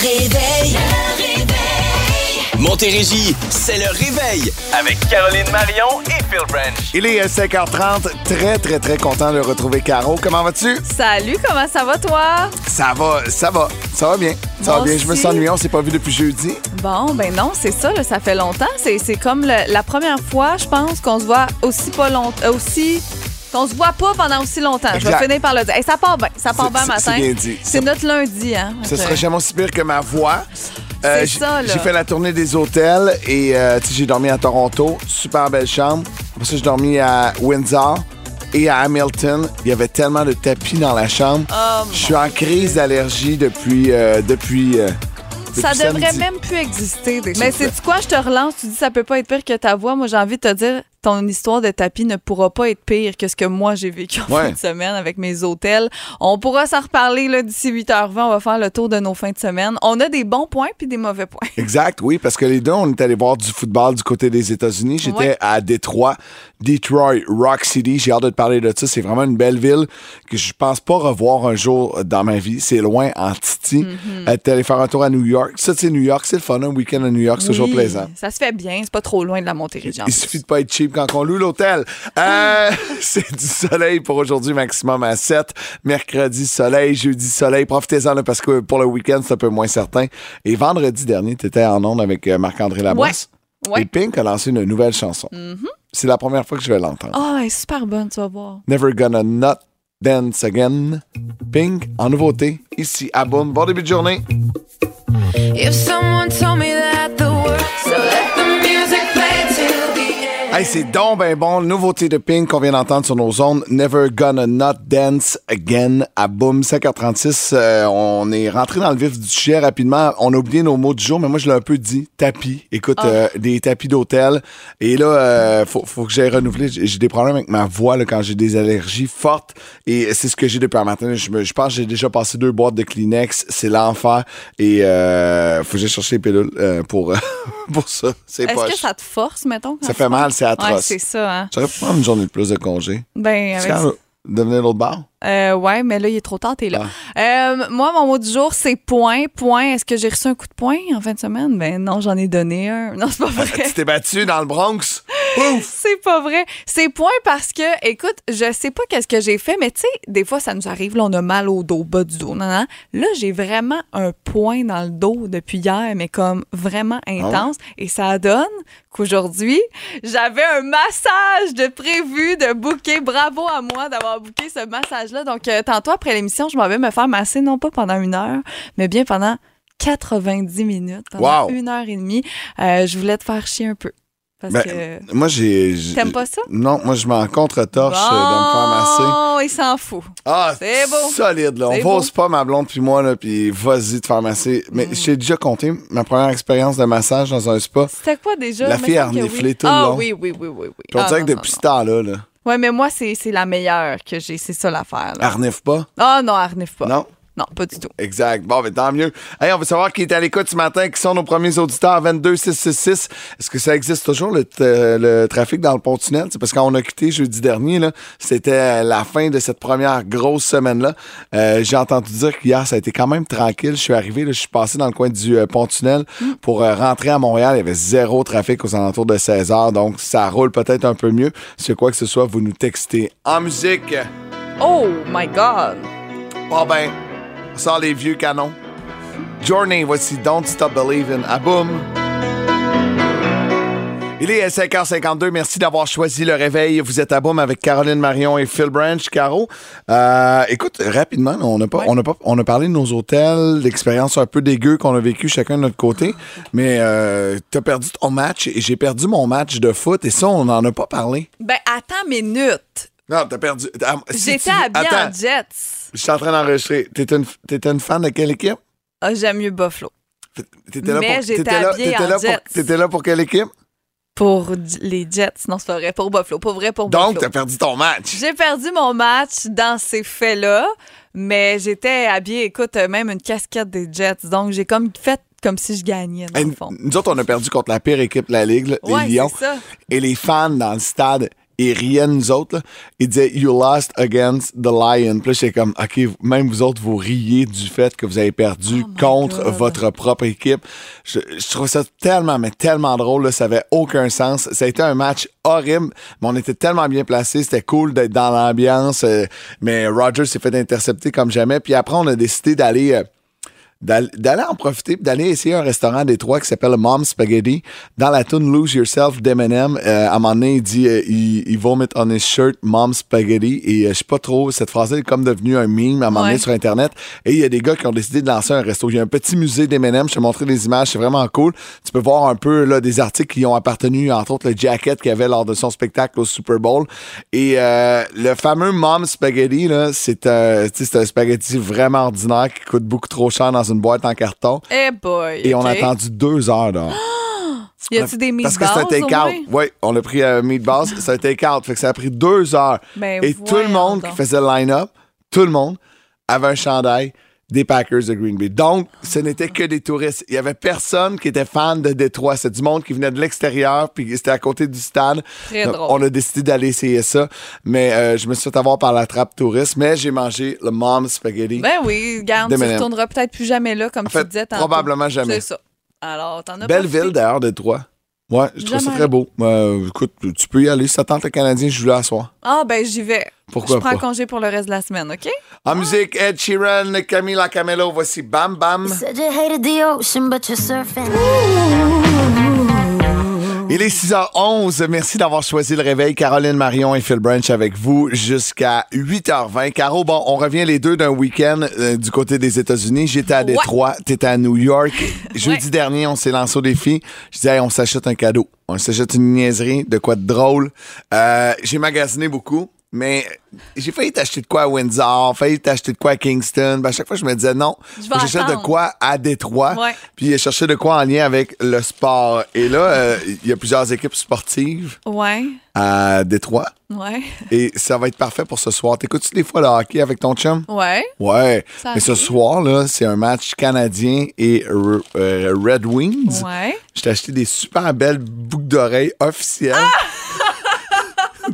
réveil. Le réveil. Montérégie, c'est le réveil avec Caroline Marion et Phil Branch. Il est 5h30. Très, très, très content de retrouver Caro. Comment vas-tu? Salut, comment ça va toi? Ça va, ça va. Ça va bien. Ça va bien. Je me sens ennuyé. On s'est pas vu depuis jeudi. Bon, ben non, c'est ça, là, ça fait longtemps. C'est, c'est comme le- la première fois, je pense, qu'on se voit aussi pas longtemps, aussi... Qu'on se voit pas pendant aussi longtemps. Je vais finir par le dire. Hey, ça part bien, ça part bien matin. c'est notre lundi, hein. Ce serait jamais aussi pire que ma voix. Ça, là. J'ai fait la tournée des hôtels et euh, tu sais, j'ai dormi à Toronto. Super belle chambre. Après ça, j'ai dormi à Windsor et à Hamilton. Il y avait tellement de tapis dans la chambre. Oh, Je suis en crise d'allergie depuis. euh, depuis euh, Ça depuis devrait samedi. même plus exister. des- Mais c'est quoi, je te relance, tu dis ça peut pas être pire que ta voix. Moi, j'ai envie de te dire, ton histoire de tapis ne pourra pas être pire que ce que moi j'ai vécu en Ouais. fin de semaine avec mes hôtels. On pourra s'en reparler d'ici 8h20. On va faire le tour de nos fins de semaine. On a des bons points puis des mauvais points. Exact, oui, parce que les deux, on est allé voir du football du côté des États-Unis. J'étais Ouais. à Détroit, Detroit, Rock City. J'ai hâte de te parler de ça. C'est vraiment une belle ville que je pense pas revoir un jour dans ma vie. C'est loin en Titi. Euh, T'es allé faire un tour à New York. Ça, c'est New York, c'est le fun. Un week-end à New York, c'est toujours plaisant. Ça se fait bien. C'est pas trop loin de la Montérégie. Il suffit de pas être cheap quand on loue l'hôtel. Euh, c'est du soleil pour aujourd'hui, maximum à 7. Mercredi, soleil. Jeudi, soleil. Profitez-en là, parce que pour le week-end, c'est un peu moins certain. Et vendredi dernier, tu étais en onde avec euh, Marc-André Labosse. Ouais. Et Pink a lancé une nouvelle chanson. C'est la première fois que je vais l'entendre. Ah, elle est super bonne, tu vas voir. Never Gonna Not Dance Again. Pink, en nouveauté, ici à Boom. Bon début de journée. If someone told me that the world so Hey, c'est donc ben bon. Nouveauté de Pink qu'on vient d'entendre sur nos ondes. Never Gonna Not Dance Again à Boom 5h36. Euh, on est rentré dans le vif du sujet rapidement. On a oublié nos mots du jour, mais moi, je l'ai un peu dit. Tapis. Écoute, euh, des tapis d'hôtel. Et là, euh, faut, faut que j'aille renouveler. J'ai des problèmes avec ma voix là, quand j'ai des allergies fortes. Et c'est ce que j'ai depuis un matin. Je, me- je pense que j'ai déjà passé deux boîtes de Kleenex. C'est l'enfer. Et euh, faut que j'aille chercher les pilules euh, pour, pour ça. C'est Est-ce que ça te force, mettons? Ça fait mal, c'est atroce. Ouais, c'est ça, hein. J'aurais pu prendre une journée de plus de congé. Ben, C'est avec quand devenir l'autre bar? Euh, ouais, mais là, il est trop tard, t'es là. Ah. Euh, moi, mon mot du jour, c'est point. Point. Est-ce que j'ai reçu un coup de poing en fin de semaine? Ben non, j'en ai donné un. Non, c'est pas vrai. Tu t'es battu dans le Bronx? C'est pas vrai. C'est point parce que, écoute, je sais pas qu'est-ce que j'ai fait, mais tu sais, des fois, ça nous arrive, là, on a mal au dos, bas du dos. Non, non. Là, j'ai vraiment un point dans le dos depuis hier, mais comme vraiment intense. Et ça donne qu'aujourd'hui, j'avais un massage de prévu de booker. Bravo à moi d'avoir booké ce Donc, euh, tantôt, après l'émission, je m'en vais me faire masser, non pas pendant une heure, mais bien pendant 90 minutes, pendant Wow. une heure et demie. Euh, je voulais te faire chier un peu. Parce Ben, que. Moi, j'ai. T'aimes pas ça? Non, moi, je m'en contre-torche euh, de me faire masser. Bon, il s'en fout. Ah, C'est beau. Solide, là. On C'est pose beau. pas ma blonde puis moi, là, puis vas-y te faire masser. Mais Mm. j'ai déjà compté ma première expérience de massage dans un spa. C'était quoi déjà? La fille a reniflé oui. tout le ah, long. oui, oui, oui, oui. oui. Puis on Ah, dirait non, que non, depuis ce temps-là, là, Ouais, mais moi, c'est la meilleure que j'ai. C'est ça l'affaire. arniffe pas? Ah non, Arnif pas. Non? Non, pas du tout. Exact. Bon, ben tant mieux. Hey, on veut savoir qui est à l'écoute ce matin, qui sont nos premiers auditeurs 22666. Est-ce que ça existe toujours le, le trafic dans le pont-tunnel? C'est parce qu'on a quitté jeudi dernier, là. C'était la fin de cette première grosse semaine-là. Euh, J'ai entendu dire qu'hier, ça a été quand même tranquille. Je suis arrivé, là, je suis passé dans le coin du euh, pont-tunnel pour euh, rentrer à Montréal. Il y avait zéro trafic aux alentours de 16 heures, donc ça roule peut-être un peu mieux. Si quoi que ce soit, vous nous textez en musique. Oh my God! Bon ben, sort les vieux canons. Journey, voici Don't Stop Believing. À boum! Il est 5h52. Merci d'avoir choisi le réveil. Vous êtes à boum avec Caroline Marion et Phil Branch. Caro, euh, écoute, rapidement, on a, pas, on, a pas, on a parlé de nos hôtels, l'expérience un peu dégueu qu'on a vécu chacun de notre côté. Mais euh, t'as perdu ton match et j'ai perdu mon match de foot. Et ça, on n'en a pas parlé. Ben, attends minute. Non, t'as perdu. ah, si J'étais tu- habillée en Attends, Jets. Je suis en train d'enregistrer. T'étais une, t'étais une fan de quelle équipe? Ah, j'aime mieux Buffalo. T'étais là Mais pour- j'étais t'étais là- habillée t'étais en là pour-. T'étais là pour quelle équipe? Pour d- les Jets. Non, c'est pas vrai. Pour Buffalo. Pour vrai, pour Donc, Buffalo. t'as perdu ton match. J'ai perdu mon match dans ces faits-là, mais j'étais habillée, écoute, même une casquette des Jets. Donc, j'ai comme fait comme si je gagnais, dans Hey, le fond. nous autres, on a perdu contre la pire équipe de la Ligue, là, les Lions. c'est ça. Et les fans dans le stade il riait de nous autres. là. Il disait You lost against the Lion. Puis là, j'étais comme OK, même vous autres, vous riez du fait que vous avez perdu Oh contre God. votre propre équipe. Je, je trouve ça tellement, mais tellement drôle. Là, ça avait aucun sens. Ça a été un match horrible, mais on était tellement bien placés. C'était cool d'être dans l'ambiance. euh, mais Rogers s'est fait intercepter comme jamais. Puis après, on a décidé d'aller. euh, d'aller en profiter d'aller essayer un restaurant à Détroit qui s'appelle Mom Spaghetti. Dans la tune Lose Yourself d'Eminem, euh, à un moment donné, il dit, euh, il, il vomit on his shirt Mom Spaghetti et euh, je sais pas trop, cette phrase est comme devenue un meme à un moment donné Ouais. sur Internet et il y a des gars qui ont décidé de lancer un resto. Il y a un petit musée d'Eminem, je t'ai montré des images, c'est vraiment cool. Tu peux voir un peu là, des articles qui ont appartenu, entre autres le jacket qu'il avait lors de son spectacle au Super Bowl. Et euh, le fameux Mom Spaghetti, sais, c'est un spaghetti vraiment ordinaire qui coûte beaucoup trop cher dans une boîte en carton. Eh boy. Et on a attendu deux heures dehors. Y a-tu des Parce meatballs que c'est un au take-out. Oui, on a pris euh, meatballs. C'est un take-out. Fait que ça a pris deux heures. Ben, Et tout le monde donc. qui faisait le line-up, tout le monde avait un chandail des Packers de Green Bay. Donc, ce n'était que des touristes. Il y avait personne qui était fan de Détroit. C'est du monde qui venait de l'extérieur, puis c'était à côté du stade. Très Donc, drôle. On a décidé d'aller essayer ça. Mais euh, je me suis fait avoir par la trappe touriste. Mais j'ai mangé le Mom Spaghetti. Ben oui, garde, tu retourneras peut-être plus jamais là, comme En fait, tu disais tantôt. probablement jamais. C'est ça. Alors, t'en as Belle ville d'ailleurs, Détroit. Ouais, je trouve ça très beau. Euh, écoute, tu peux y aller. Si ça tente le Canadien, je joue là à soir. Ah, ben j'y vais. Pourquoi Je prends pas? congé pour le reste de la semaine, OK? En musique, Ed Sheeran, Camila Camelo, voici Bam Bam. Said you hated the ocean, but you're surfing. Il est 6h11. Merci d'avoir choisi le réveil. Caroline Marion et Phil Branch avec vous jusqu'à 8h20. Caro, bon, on revient les deux d'un week-end euh, du côté des États-Unis. J'étais à Détroit, t'étais à New York. Jeudi dernier, on s'est lancé au défi. Je disais, hey, on s'achète un cadeau. On s'achète une niaiserie, de quoi de drôle. Euh, J'ai magasiné beaucoup. Mais j'ai failli t'acheter de quoi à Windsor, failli t'acheter de quoi à Kingston. Ben, à chaque fois, je me disais non. J'achète de quoi à Détroit. Ouais. Puis chercher de quoi en lien avec le sport. Et là, euh, il y a plusieurs équipes sportives Ouais, à Détroit. ouais, Et ça va être parfait pour ce soir. T'écoutes-tu des fois le hockey avec ton chum? ouais. Ouais. Ça Mais ce soir, là, c'est un match canadien et euh, Red Wings. Ouais. Je t'ai acheté des super belles boucles d'oreilles officielles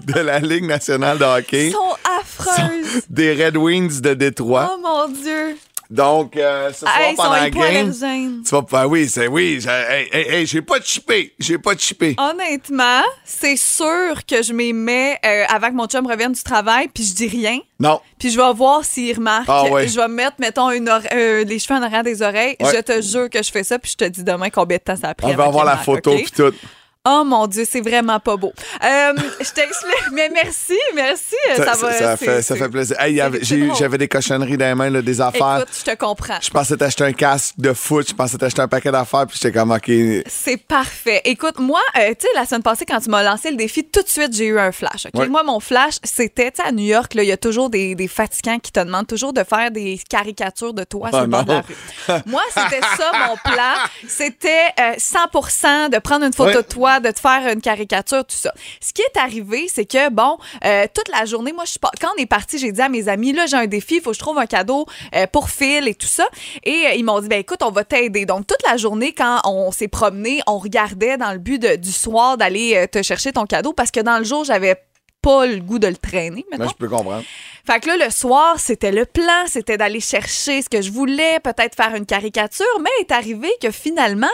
de la Ligue nationale de hockey. Ils sont affreuses. Des Red Wings de Détroit. Oh mon Dieu. Donc, euh, ce soir, Hey, pendant la game, tu vas ben oui, c'est oui, hey, hey, j'ai pas de chippé, j'ai pas de chippé. Honnêtement, c'est sûr que je m'y mets euh, avant que mon chum revienne du travail, puis je dis rien. Non. Puis je vais voir s'il remarque. Ah ouais. Je vais me mettre, mettons, une euh, les cheveux en arrière des oreilles. Ouais. Je te jure que je fais ça, puis je te dis demain combien de temps ça a pris. On va avoir la marque, photo puis tout. Oh mon Dieu, c'est vraiment pas beau. Euh, je t'explique, mais merci, merci. Ça, va. ça c'est- fait, ça fait plaisir. Hey. J'avais des cochonneries dans les mains, là, des affaires. Écoute, je te comprends. Je pensais t'acheter un casque de foot, je pensais t'acheter un paquet d'affaires, puis j'étais comme, OK. C'est parfait. Écoute, moi, euh, tu sais, la semaine passée, quand tu m'as lancé le défi, tout de suite, j'ai eu un flash. OK? Ouais. Moi, mon flash, c'était, tu sais, à New York, il y a toujours des, des fatigants qui te demandent toujours de faire des caricatures de toi sur Oh le bord de la rue. Moi, c'était ça, mon plan. C'était euh, 100% de prendre une photo Ouais. de toi, de te faire une caricature, tout ça. Ce qui est arrivé, c'est que, bon, euh, toute la journée, moi, quand on est parti, j'ai dit à mes amis, là, j'ai un défi, il faut que je trouve un cadeau euh, pour Phil et tout ça. Et euh, ils m'ont dit, ben écoute, on va t'aider. Donc, toute la journée, quand on s'est promené, on regardait dans le but du soir d'aller te chercher ton cadeau parce que dans le jour, j'avais pas le goût de le traîner, Là, mettons. je peux comprendre. Fait que là, le soir, c'était le plan, c'était d'aller chercher ce que je voulais, peut-être faire une caricature, mais il est arrivé que finalement,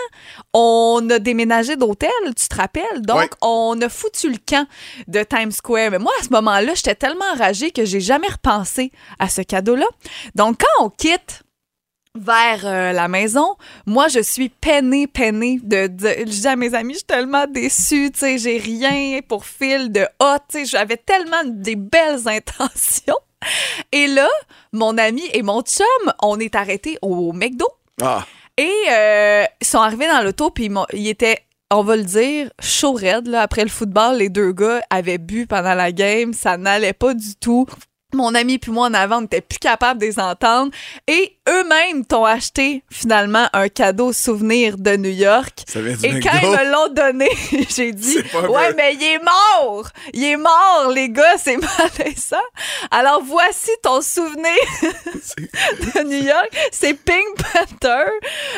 on a déménagé d'hôtel, tu te rappelles? Donc, on a foutu le camp de Times Square. Mais moi, à ce moment-là, j'étais tellement enragée que j'ai jamais repensé à ce cadeau-là. Donc, quand on quitte vers euh, la maison, moi, je suis peinée, peinée de, de- Je dis à mes amis, je suis tellement déçue, tu sais, j'ai rien pour fil de hot, tu sais, j'avais tellement des belles intentions. Et là, mon ami et mon chum, on est arrêtés au McDo Ah, et euh, ils sont arrivés dans l'auto, puis ils, étaient, on va le dire, chaud raide. Là. Après le football, les deux gars avaient bu pendant la game, ça n'allait pas du tout. Mon ami puis moi en avant, on n'était plus capable de les entendre. Et eux-mêmes t'ont acheté finalement un cadeau souvenir de New York. Ça vient du Et quand ils me l'ont donné, j'ai dit Ouais, mais il est mort! Il est mort, les gars, c'est malaisant. Alors voici ton souvenir de New York. C'est Pink Panther.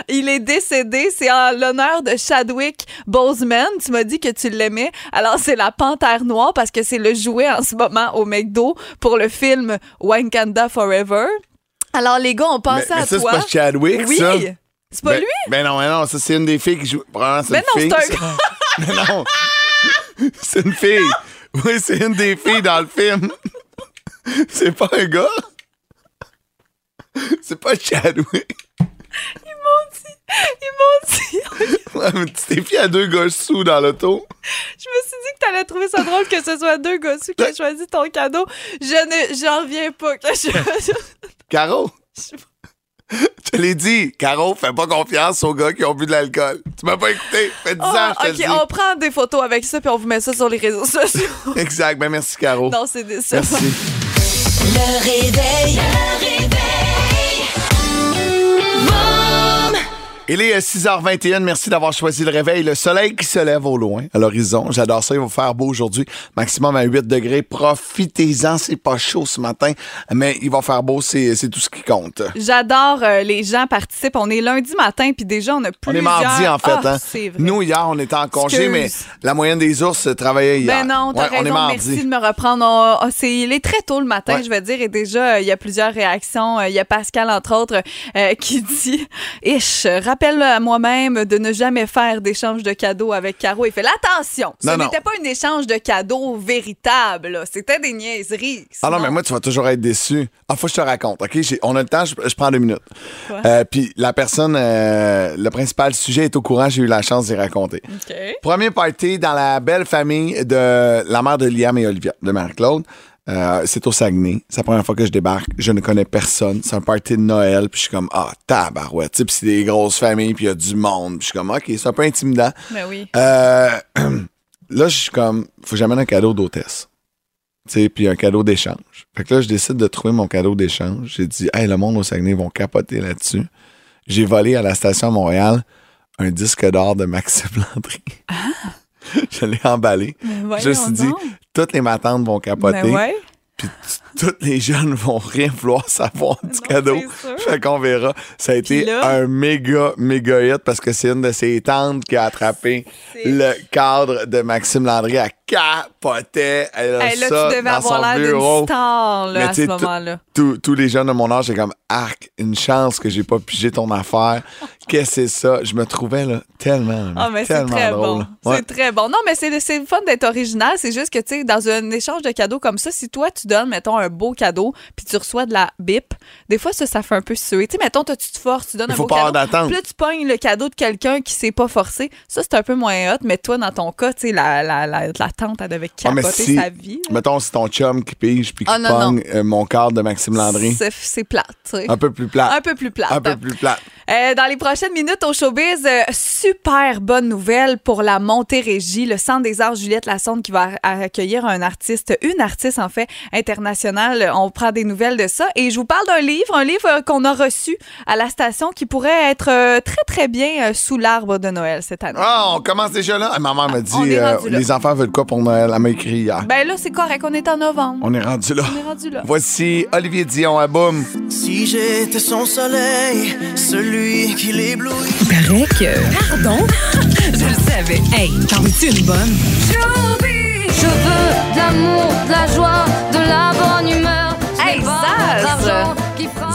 Il est décédé. C'est en l'honneur de Chadwick Boseman. Tu m'as dit que tu l'aimais. Alors c'est la panthère noire parce que c'est le jouet en ce moment au McDo pour le film Wakanda Forever. Alors les gars, on Mais, pensait mais à ça, c'est toi. pas Chadwick, oui. ça? C'est pas ben, lui? Ben non, ben non, ça c'est une des filles qui joue. Probablement, c'est Ben une non, fille. c'est un. Mais non. C'est une fille. Oui, c'est une des filles dans le film. C'est pas un gars. C'est pas Chadwick. Ils m'ont dit. Mais tu t'es fié à deux gars sous dans l'auto. Je me suis dit que t'allais trouver ça drôle que ce soit deux gosses qui aient choisi ton cadeau. Je ne, j'en reviens pas que je. Caro? Je l'ai dit, Caro, fais pas confiance aux gars qui ont bu de l'alcool. Tu m'as pas écouté. Fait 10 ans, Ah, je te ok, on prend des photos avec ça puis on vous met ça sur les réseaux sociaux. Exact. Ben merci, Caro. non, c'est des ça. Merci. Le réveil. Le réveil. Il est euh, 6h21. Merci d'avoir choisi le réveil. Le soleil qui se lève au loin, à l'horizon. J'adore ça. Il va faire beau aujourd'hui. Maximum à 8 degrés. Profitez-en. C'est pas chaud ce matin, mais il va faire beau. C'est tout ce qui compte. J'adore euh, les gens participent. On est lundi matin puis déjà on a On plusieurs. est mardi, en fait. Ah, hein. vrai. Nous, hier, on était en congé, Excuse. mais la moyenne des ours euh, travaillait hier. Ben non, t'as Ouais, On est mardi. Merci de me reprendre. On- on- il est très tôt le matin, Ouais. je veux dire, et déjà, euh, il y a plusieurs réactions. Euh, Il y a Pascal, entre autres, euh, qui dit Ish, rappelle à moi-même de ne jamais faire d'échange de cadeaux avec Caro. Il fait l'attention. Ce n'était pas un échange de cadeaux véritable. C'était des niaiseries. Ah non, mais moi, tu vas toujours être déçu. Ah, faut que je te raconte, OK? On a le temps, je, je prends deux minutes. Euh, Puis la personne, euh, le principal sujet est au courant, j'ai eu la chance d'y raconter. Premier party dans la belle famille de la mère de Liam et Olivia, de Marie-Claude. Euh, c'est au Saguenay. C'est la première fois que je débarque. Je ne connais personne. C'est un party de Noël. Puis je suis comme, ah, tabarouette. Puis c'est des grosses familles. Puis il y a du monde. Puis je suis comme, OK, c'est un peu intimidant. Ben oui. Euh, là, je suis comme, faut que j'amène un cadeau d'hôtesse. Tu sais, puis un cadeau d'échange. Fait que là, je décide de trouver mon cadeau d'échange. J'ai dit, hey, le monde au Saguenay vont capoter là-dessus. J'ai volé à la station à Montréal un disque d'or de Maxime Landry. je l'ai emballé. Mais je me suis dit. Toutes les matantes vont capoter. Ben ouais. Puis t- toutes les jeunes vont rien vouloir savoir du Non, cadeau. Fait qu'on verra. Ça a été là- un méga, méga hit parce que c'est une de ses tantes qui a attrapé le cadre de Maxime Landry. Elle capotait. Elle a Hey, là, ça tu devais dans avoir l'air d'une star là, Mais à ce moment-là. Tous, les jeunes de mon âge, j'ai comme arc, une chance que j'ai pas pigé ton affaire. Qu'est-ce que c'est ça? Je me trouvais là tellement, Ah, mais c'est très drôle. bon. Ouais. C'est très bon. Non, mais c'est c'est le fun d'être original. C'est juste que, tu sais, dans un échange de cadeaux comme ça, si toi, tu donnes, mettons, un beau cadeau, puis tu reçois de la bip, des fois, ça, ça fait un peu suer. Tu sais, mettons, toi, tu te forces, tu donnes un beau cadeau. Puis là, tu pognes le cadeau de quelqu'un qui s'est pas forcé. Ça, c'est un peu moins hot, mais toi, dans ton cas, tu sais, la, la, la, la tante, elle devait Ah, capoter si- sa vie. Mettons, c'est ton chum qui pige puis qui Ah, pogne euh, mon cadre de Maxime Landry. C'est- plate, tu sais. Un peu plus plat. Un peu plus plate. Un peu plus plat. Euh, dans les prochaines minutes au showbiz, euh, super bonne nouvelle pour la Montérégie, le Centre des Arts Juliette Lassonde qui va accueillir un artiste, une artiste en fait internationale. On prend des nouvelles de ça et je vous parle d'un livre, un livre qu'on a reçu à la station qui pourrait être très très bien sous l'arbre de Noël cette année. Ah, on commence déjà là. Ah, ma mère m'a dit, les enfants veulent quoi pour Noël? Elle m'a écrit hier. Ben là c'est correct, on est en novembre. On est rendu là. On est rendu là. Voici Olivier Dion à Boum. Si j'étais son soleil, celui qui l'éblouit. paraît que. Pardon? Je le savais. Hey, t'en veux-tu une bonne? Je veux de l'amour, de la joie, de la bonne humeur. Hey, Zaz!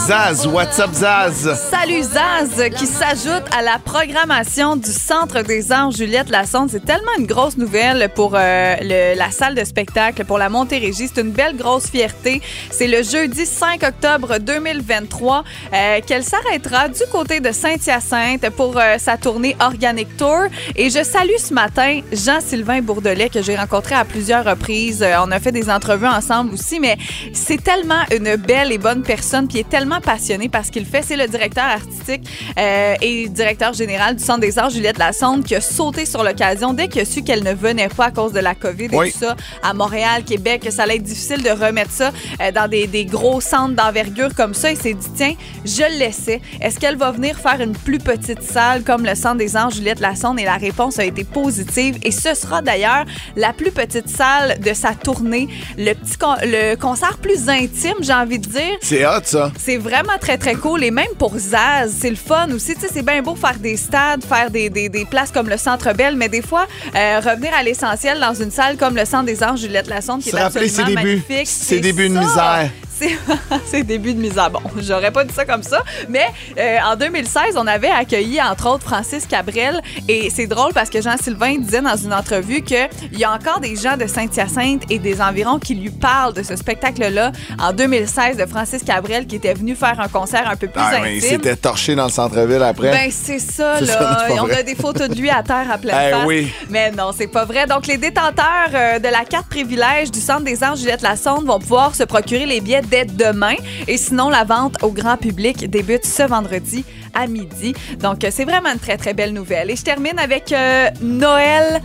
Zaz, what's up, Zaz? Salut Zaz qui s'ajoute à la programmation du Centre des Arts Juliette Lassonde. C'est tellement une grosse nouvelle pour euh, la salle de spectacle, pour la Montérégie. C'est une belle grosse fierté. C'est le jeudi 5 octobre 2023 euh, qu'elle s'arrêtera du côté de Saint-Hyacinthe pour euh, sa tournée Organic Tour. Et je salue ce matin Jean-Sylvain Bourdelet que j'ai rencontré à plusieurs reprises. On a fait des entrevues ensemble aussi, mais c'est tellement une belle et bonne personne. Puis est tellement passionné par ce qu'il fait. C'est le directeur artistique euh, et directeur général du Centre des Arts, Juliette Lassonde, qui a sauté sur l'occasion dès qu'il a su qu'elle ne venait pas à cause de la COVID et tout ça à Montréal, Québec, que ça allait être difficile de remettre ça euh, dans des, des gros centres d'envergure comme ça. Il s'est dit, tiens, je le laissais. Est-ce qu'elle va venir faire une plus petite salle comme le Centre des Arts, Juliette Lassonde? Et la réponse a été positive. Et ce sera d'ailleurs la plus petite salle de sa tournée, le petit con- le concert plus intime, j'ai envie de dire. C'est hot, ça. C'est vraiment très, très cool. Et même pour Zaz, c'est le fun aussi. Tu sais, c'est bien beau faire des stades, faire des, des, des places comme le Centre Bell, mais des fois, euh, revenir à l'essentiel dans une salle comme le Centre des Arts Juliette Lassonde, qui est absolument magnifique. Ses c'est débuts de ça. C'est ses débuts de misère. Bon, j'aurais pas dit ça comme ça, mais euh, en 2016, on avait accueilli entre autres Francis Cabrel et c'est drôle parce que Jean-Sylvain disait dans une entrevue qu'il y a encore des gens de Saint-Hyacinthe et des environs qui lui parlent de ce spectacle-là en 2016 de Francis Cabrel qui était venu faire un concert un peu plus Ah, mais il intime. s'était torché dans le centre-ville après. Ben, c'est ça, là. ça, on a des photos de lui à terre à pleine Eh face. oui. Mais non, c'est pas vrai. Donc, les détenteurs euh, de la carte privilège du Centre des Arts Juliette Lassonde vont pouvoir se procurer les billets dès demain. Et sinon, la vente au grand public débute ce vendredi à midi. Donc, euh, c'est vraiment une très, très belle nouvelle. Et je termine avec euh, Noël.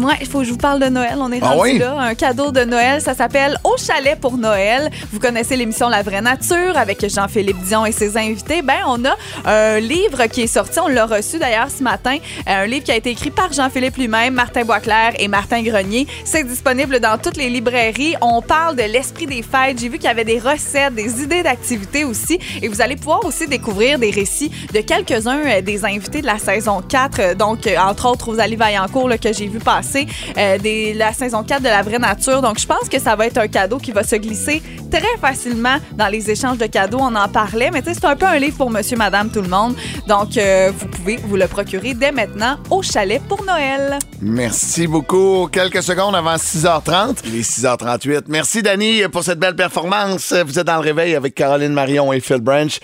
Moi, il faut que je vous parle de Noël. On est Ah rendu oui? là. Un cadeau de Noël. Ça s'appelle Au chalet pour Noël. Vous connaissez l'émission La vraie nature avec Jean-Philippe Dion et ses invités. Ben, on a un livre qui est sorti. On l'a reçu d'ailleurs ce matin. Euh, Un livre qui a été écrit par Jean-Philippe lui-même, Martin Boisclair et Martin Grenier. C'est disponible dans toutes les librairies. On parle de l'esprit des fêtes. J'ai vu qu'il y avait des recettes, des idées d'activités aussi. Et vous allez pouvoir aussi découvrir des récits de quelques-uns euh, des invités de la saison 4. Euh, Donc, entre autres, Rosalie Vaillancourt, là, que j'ai vu passer, euh, des, la saison 4 de La Vraie Nature. Donc, je pense que ça va être un cadeau qui va se glisser très facilement dans les échanges de cadeaux. On en parlait, mais c'est un peu un livre pour monsieur, madame, tout le monde. Donc, euh, vous pouvez vous le procurer dès maintenant au chalet pour Noël. Merci beaucoup. Quelques secondes avant 6h30. Il est 6h38. Merci, Dani, pour cette belle performance. Vous êtes dans le réveil avec Caroline Marion et Phil Branch.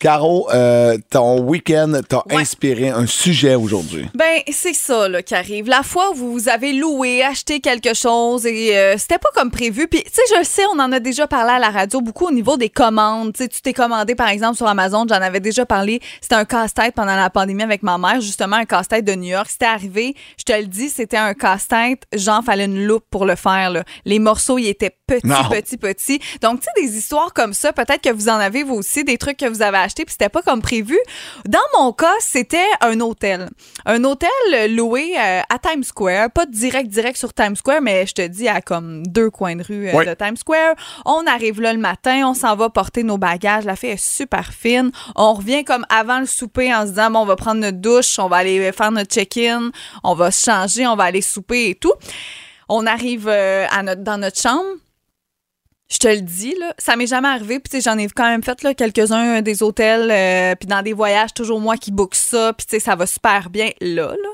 Caro, euh, ton week-end t'a Ouais. inspiré un sujet aujourd'hui. Ben, c'est ça là, qui arrive. La fois où vous avez loué, acheté quelque chose et euh, c'était pas comme prévu. Puis, tu sais, je sais, on en a déjà parlé à la radio beaucoup au niveau des commandes. Tu t'es commandé, par exemple, sur Amazon, j'en avais déjà parlé. C'était un casse-tête pendant la pandémie avec ma mère, justement, un casse-tête de New York. C'était arrivé, je te le dis, c'était un casse-tête. Genre, fallait une loupe pour le faire. Là. Les morceaux, ils étaient petits, petits, petits. Donc, tu sais, des histoires comme ça, peut-être que vous en avez vous aussi, des trucs que vous avez achetés, puis c'était pas comme prévu. Dans mon cas, c'était un hôtel. Un hôtel loué euh, à Times Square, pas direct, direct sur Times Square, mais je te dis à comme deux coins de rue euh, Oui. de Times Square. On arrive là le matin, on s'en va porter nos bagages. La fille est super fine. On revient comme avant le souper en se disant, bon, on va prendre notre douche, on va aller faire notre check-in, on va se changer, on va aller souper et tout. On arrive euh, à notre, dans notre chambre. Je te le dis, là, ça m'est jamais arrivé. Puis, j'en ai quand même fait là, quelques-uns des hôtels, euh, puis dans des voyages, toujours moi qui book ça. Puis, ça va super bien. Là, là,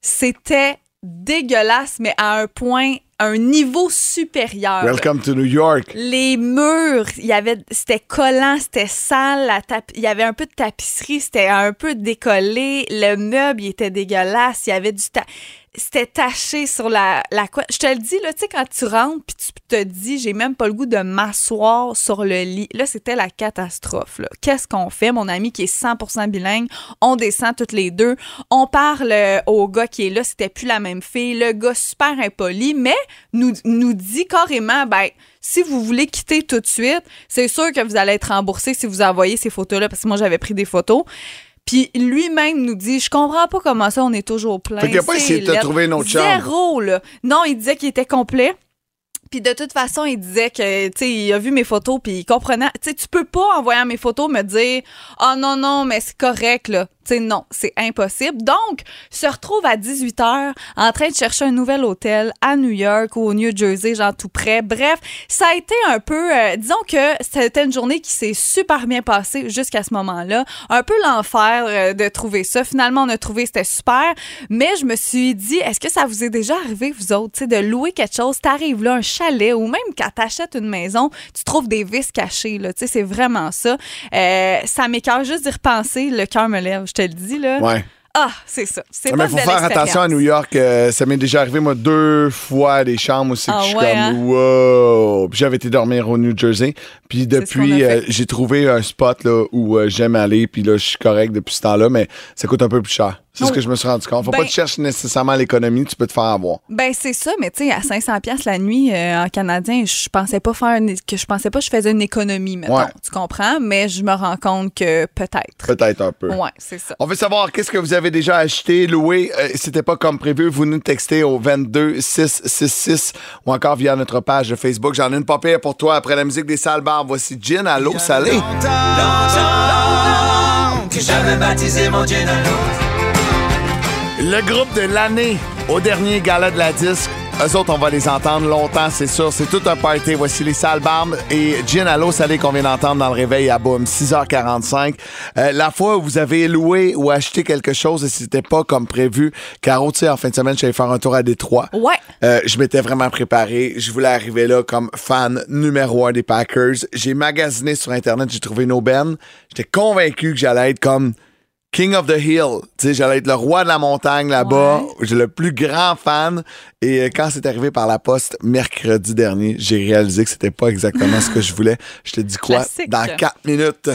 c'était dégueulasse, mais à un point, un niveau supérieur. Welcome to New York. Les murs, il y avait, c'était collant, c'était sale, la il y avait un peu de tapisserie, c'était un peu décollé, le meuble, il était dégueulasse, il y avait du ta- c'était taché sur la, la. Je te le dis, là, tu sais, quand tu rentres puis tu te dis, j'ai même pas le goût de m'asseoir sur le lit. Là, c'était la catastrophe. Qu'est-ce qu'on fait? Mon ami qui est 100% bilingue, on descend toutes les deux. On parle euh, au gars qui est là, c'était plus la même fille. Le gars super impoli, mais nous, nous dit carrément, ben, si vous voulez quitter tout de suite, c'est sûr que vous allez être remboursé si vous envoyez ces photos-là, parce que moi, j'avais pris des photos. Puis lui-même nous dit, je comprends pas comment ça, on est toujours plein. Fait qu'il a pas essayé de te trouver une autre chambre. Zéro, là. Non, il disait qu'il était complet. Puis de toute façon, il disait que, tu sais, il a vu mes photos, puis il comprenait. Tu sais, tu peux pas, en voyant mes photos, me dire, oh non, non, mais c'est correct, là. Tu sais, non, c'est impossible. Donc, se retrouve à 18 h en train de chercher un nouvel hôtel à New York ou au New Jersey, genre tout près. Bref, ça a été un peu, euh, disons que c'était une journée qui s'est super bien passée jusqu'à ce moment-là. Un peu l'enfer euh, de trouver ça. Finalement, on a trouvé, c'était super. Mais je me suis dit, est-ce que ça vous est déjà arrivé, vous autres, tu sais, de louer quelque chose, t'arrives là, un chalet, ou même quand t'achètes une maison, tu trouves des vis cachées, là. Tu sais, c'est vraiment ça. Euh, ça m'écœure juste d'y repenser, le cœur me lève, je te le dis, là. Ouais. Ah, c'est ça. C'est Mais pas il faut faire attention à. New York. euh, ça m'est déjà arrivé, moi, deux fois des chambres aussi que Ah je suis ouais, comme hein? wow. Puis j'avais été dormir au New Jersey. Puis depuis, euh, j'ai trouvé un spot là, où euh, j'aime aller. Puis là, je suis correct depuis ce temps-là, mais ça coûte un peu plus cher. C'est ce que je me suis rendu compte. Faut Ben- pas que tu cherches nécessairement l'économie, tu peux te faire avoir. Ben c'est ça, mais tu sais, à 500 pièces la nuit euh, en canadien, je pensais pas faire une- que je pensais pas que je faisais une économie. Ouais. Tu comprends? Mais je me rends compte que peut-être. Peut-être un peu. Ouais, c'est ça. On veut savoir qu'est-ce que vous avez déjà acheté, loué? Euh, C'était pas comme prévu. Vous nous textez au 22 666 ou encore via notre page Facebook. J'en ai une papier pour toi après la musique des salles bars. Voici Gin à l'eau salée. Longtemps que j'avais baptisé mon gin à l'eau. Le groupe de l'année au dernier gala de la disque. Eux autres, on va les entendre longtemps, c'est sûr. C'est tout un party. Voici les salles barbes et Gin à l'eau salée qu'on vient d'entendre dans le réveil à Boom, 6h45. Euh, la fois où vous avez loué ou acheté quelque chose et c'était pas comme prévu, Caro, tu sais, en fin de semaine, j'allais faire un tour à Détroit. Ouais. Euh, je m'étais vraiment préparé. Je voulais arriver là comme fan numéro un des Packers. J'ai magasiné sur Internet, j'ai trouvé une aubaine. J'étais convaincu que j'allais être comme King of the Hill. Tu sais, j'allais être le roi de la montagne là-bas. J'ai le plus grand fan. Et euh, quand c'est arrivé par la poste mercredi dernier, j'ai réalisé que c'était pas exactement ce que je voulais. Je te dis quoi? Classique. Dans 4 minutes.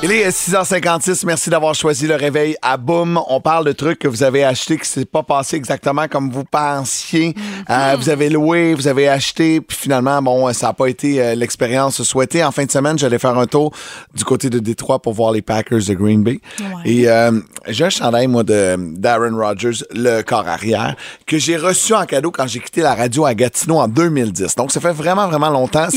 Il est 6h56. Merci d'avoir choisi le réveil à Boom. On parle de trucs que vous avez achetés qui s'est pas passé exactement comme vous pensiez. Euh, vous avez loué, vous avez acheté, puis finalement, bon, ça n'a pas été euh, l'expérience souhaitée. En fin de semaine, j'allais faire un tour du côté de Détroit pour voir les Packers de Green Bay. Ouais. Et euh, j'ai un chandail, moi, de Darren Rogers, le corps arrière, que j'ai reçu en cadeau quand j'ai quitté la radio à Gatineau en 2010. Donc, ça fait vraiment, vraiment longtemps.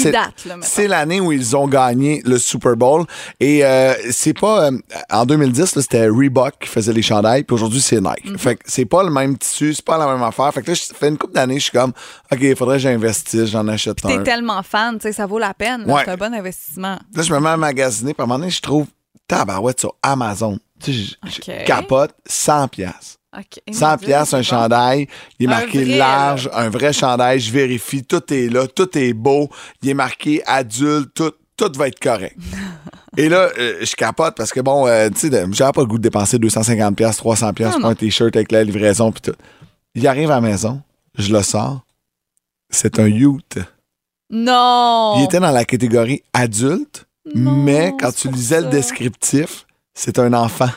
C'est l'année où ils ont gagné le Super Bowl. Et euh, c'est pas... euh, en 2010, là, c'était Reebok qui faisait les chandails, puis aujourd'hui, c'est Nike. Mhm. Fait que c'est pas le même tissu, c'est pas la même affaire. Fait que là, ça fait une couple d'années, je suis comme, OK, il faudrait que j'investisse, j'en achète T'es un. tellement fan, tu sais, ça vaut la peine. Ouais. C'est un bon investissement. Là, je me mets à magasiner, puis à un moment donné, je trouve tabarouette sur Amazon. Tu sais, je- je capote 100 pièces. OK. 100 pièces un chandail, il est Un marqué vrai, large, un vrai chandail, je vérifie, tout est là, tout est beau, il est marqué adulte, tout, tout va être correct. Et là, euh, je capote parce que bon, euh, tu sais, j'avais pas le goût de dépenser 250 pièces, 300 pièces Non, pour non. un t-shirt avec la livraison puis tout. Il arrive à la maison, je le sors, c'est un youth. Non! Il était dans la catégorie adulte, Non, mais quand tu lisais le descriptif, c'est un enfant.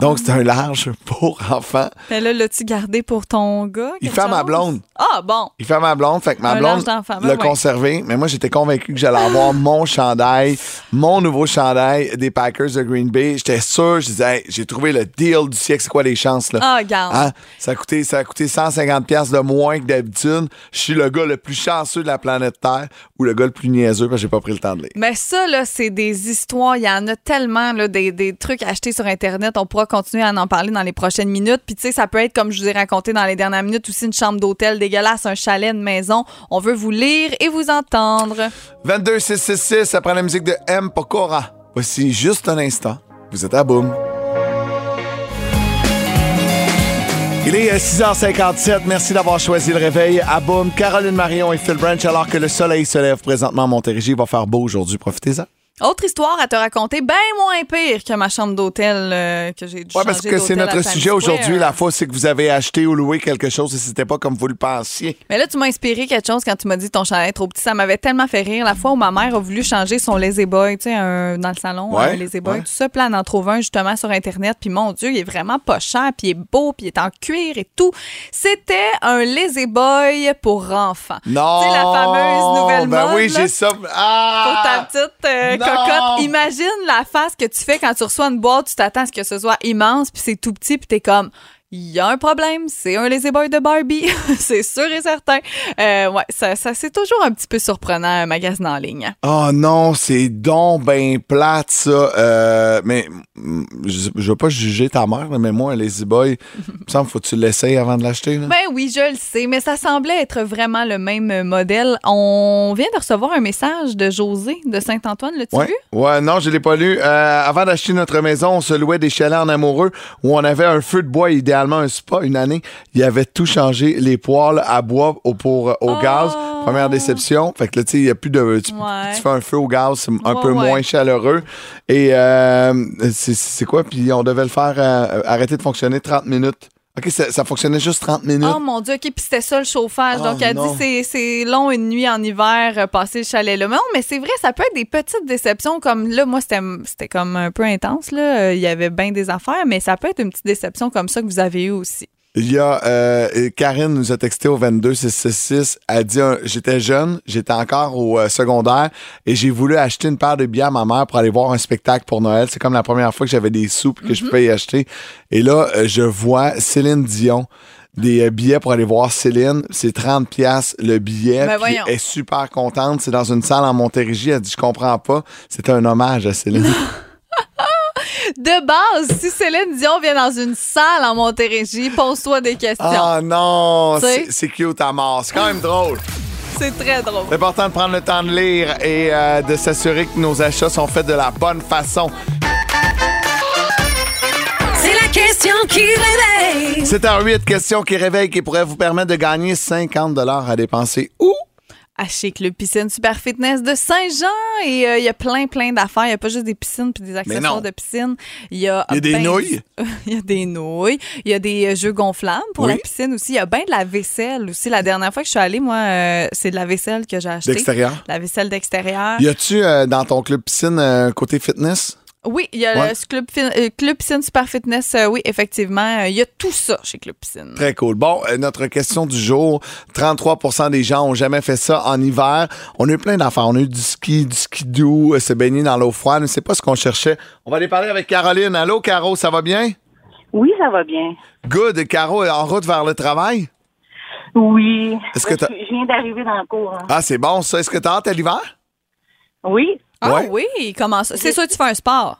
Donc, c'est un large pour enfant. Mais là, l'as-tu gardé pour ton gars? Il fait à ma blonde. Ah, bon. Il fait à ma blonde, fait que ma Un blonde ben l'a ouais. conservé. Mais moi, j'étais convaincu que j'allais avoir mon chandail, mon nouveau chandail des Packers de Green Bay. J'étais sûr, je disais, Hey, j'ai trouvé le deal du siècle. C'est quoi les chances, là? Ah, garde. Hein? Ça, a coûté, ça a coûté 150$ piastres de moins que d'habitude. Je suis le gars le plus chanceux de la planète Terre ou le gars le plus niaiseux parce que j'ai pas pris le temps de lire. Mais ça, là, c'est des histoires. Il y en a tellement, là, des, des trucs achetés sur Internet. On pourra continuer à en parler dans les prochaines minutes. Puis, tu sais, ça peut être, comme je vous ai raconté dans les dernières minutes, aussi une chambre d'hôtel dégueulasse, un chalet, une maison. On veut vous lire et vous entendre. 22 666 après la musique de M. Pokora. Voici juste un instant. Vous êtes à boum. Il est euh, 6h57. Merci d'avoir choisi le réveil à Boom. Caroline Marion et Phil Branch, alors que le soleil se lève présentement à Montérégie. Il va faire beau aujourd'hui. Profitez-en. Autre histoire à te raconter, bien moins pire que ma chambre d'hôtel euh, que j'ai dû Ouais, parce que c'est notre sujet aujourd'hui. La fois, c'est que vous avez acheté ou loué quelque chose et c'était pas comme vous le pensiez. Mais là, tu m'as inspiré quelque chose quand tu m'as dit ton chalet est trop petit. Ça m'avait tellement fait rire. La fois où ma mère a voulu changer son lazy boy, tu sais, un- dans le salon, Ouais, un lazy boy, ouais. tout ça. Elle en trouve un justement sur Internet. Puis mon Dieu, il est vraiment pas cher. Puis il est beau. Puis il est en cuir et tout. C'était un lazy boy pour enfants. Non! Tu sais, la fameuse nouvelle ben mode, oui, j'ai ça. Pour Ah! ta petite euh! Cocotte. Imagine la face que tu fais quand tu reçois une boîte, tu t'attends à ce que ce soit immense, puis c'est tout petit, puis t'es comme. Il y a un problème, c'est un lazy boy de Barbie, c'est sûr et certain. Euh, ouais, ça, ça c'est toujours un petit peu surprenant un magasin en ligne. Oh non, c'est donc ben plate, ça. Euh, mais mm, je, je veux pas juger ta mère, mais moi, un Lazy Boy, il me semble faut que tu l'essayes avant de l'acheter. Ben oui, je le sais, mais ça semblait être vraiment le même modèle. On vient de recevoir un message de José de Saint-Antoine, l'as-tu Ouais. vu? ouais, non, je l'ai pas lu. Euh, avant d'acheter notre maison, on se louait des chalets en amoureux où on avait un feu de bois idéal idéalement un spa une année. Il avait tout changé, les poêles à bois au, pour, au Oh. gaz. Première déception. Fait que là, tu sais, il n'y a plus de. Tu, Ouais. tu fais un feu au gaz, c'est un Ouais, peu ouais. moins chaleureux. Et euh, c'est c'est quoi? Puis on devait le faire euh, arrêter de fonctionner 30 minutes. OK, ça, ça fonctionnait juste 30 minutes. Oh mon Dieu, OK, puis c'était ça le chauffage. Oh, Donc, elle non. dit c'est c'est long une nuit en hiver, euh, passer le chalet là. Mais non, mais c'est vrai, ça peut être des petites déceptions comme là, moi, c'était c'était comme un peu intense, là. Euh, Il y avait bien des affaires, mais ça peut être une petite déception comme ça que vous avez eu aussi. Il y a euh, Karine nous a texté au 22 666. Elle dit euh, j'étais jeune, j'étais encore au euh, secondaire et j'ai voulu acheter une paire de billets à ma mère pour aller voir un spectacle pour Noël. C'est comme la première fois que j'avais des sous que je pouvais y acheter. Et là, je vois Céline Dion des billets pour aller voir Céline, c'est 30 pièces le billet. Ben puis elle est super contente, c'est dans une salle en Montérégie, elle dit je comprends pas, c'est un hommage à Céline. De base, si Céline Dion vient dans une salle en Montérégie, pose-toi des questions. Ah non, c'est cute à mort, c'est quand même drôle. C'est très drôle. C'est important de prendre le temps de lire et euh, de s'assurer que nos achats sont faits de la bonne façon. C'est la question qui réveille. C'est un 8 questions qui réveillent qui pourraient vous permettre de gagner 50 à dépenser où? À chez Club Piscine Super Fitness de Saint-Jean. Et euh, il y a plein, plein d'affaires. Il n'y a pas juste des piscines puis des accessoires de piscine. Il y a, y a des ben- nouilles? Il y a des nouilles. Il y a des euh, jeux gonflables pour Oui. la piscine aussi. Il y a bien de la vaisselle aussi. La dernière fois que je suis allée, moi, euh, c'est de la vaisselle que j'ai achetée. D'extérieur? La vaisselle d'extérieur. Y a-tu euh, dans ton club piscine côté fitness? Oui, il y a Ouais. le Club, euh, Club Piscine Super Fitness. euh, oui, effectivement. Euh, Il y a tout ça chez Club Piscine. Très cool. Bon, euh, notre question du jour. 33% des gens ont jamais fait ça en hiver. On a eu plein d'affaires. On a eu du ski, du ski doux, euh, se baigner dans l'eau froide. C'est pas ce qu'on cherchait. On va aller parler avec Caroline. Allô, Caro, ça va bien? Oui, ça va bien. Good. Caro, en route vers le travail? Oui. Est-ce que Je- t'as- Je viens d'arriver dans le cours. hein. Ah, c'est bon, ça. Est-ce que t'as hâte à l'hiver? Oui. Ah Ouais. oui, comment ça? C'est sûr que tu fais un sport.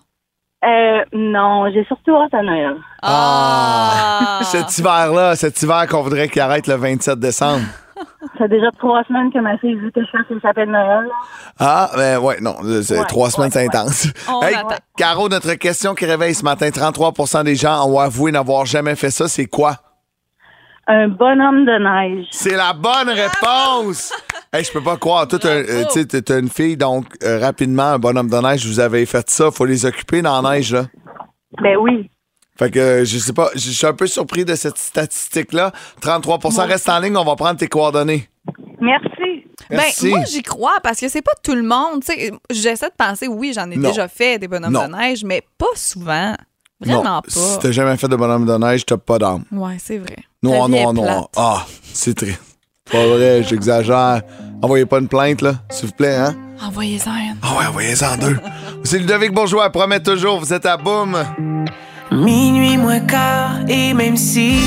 Euh, non, j'ai surtout hâte à Noël. Ah! Cet hiver-là, cet hiver qu'on voudrait qu'il arrête le 27 décembre. Ça fait déjà trois semaines que ma fille dit que je fasse le sapin de Noël. là. Ah, ben ouais, non, c'est Ouais, trois semaines, ouais, c'est intense. On Hey. Caro, notre question qui réveille ce matin, 33% des gens ont avoué n'avoir jamais fait ça. C'est quoi? Un bonhomme de neige. C'est la bonne réponse! hey, je peux pas croire. Toi, t'as, euh, tu sais, t'es- t'as une fille, donc euh, rapidement, un bonhomme de neige, vous avez fait ça. Faut les occuper dans la neige, là. Ben oui. Fait que euh, je sais pas, je suis un peu surpris de cette statistique-là. 33% reste en ligne, on va prendre tes coordonnées. Merci. Merci. Ben, moi, j'y crois parce que c'est pas tout le monde. tu sais, J'essaie de penser, oui, j'en ai Non. déjà fait des bonhommes Non. de neige, mais pas souvent. Vraiment non, pas. Si t'as jamais fait de bonhomme de neige, t'as pas d'âme. Ouais, c'est vrai. Est noir. plate. Ah, c'est très. Pas vrai, j'exagère. Envoyez pas une plainte, là, s'il vous plaît, hein? Envoyez-en une. Ah ouais, envoyez-en deux. C'est Ludovic Bourgeois, elle promet toujours, vous êtes à boum. Minuit moins quart, et même si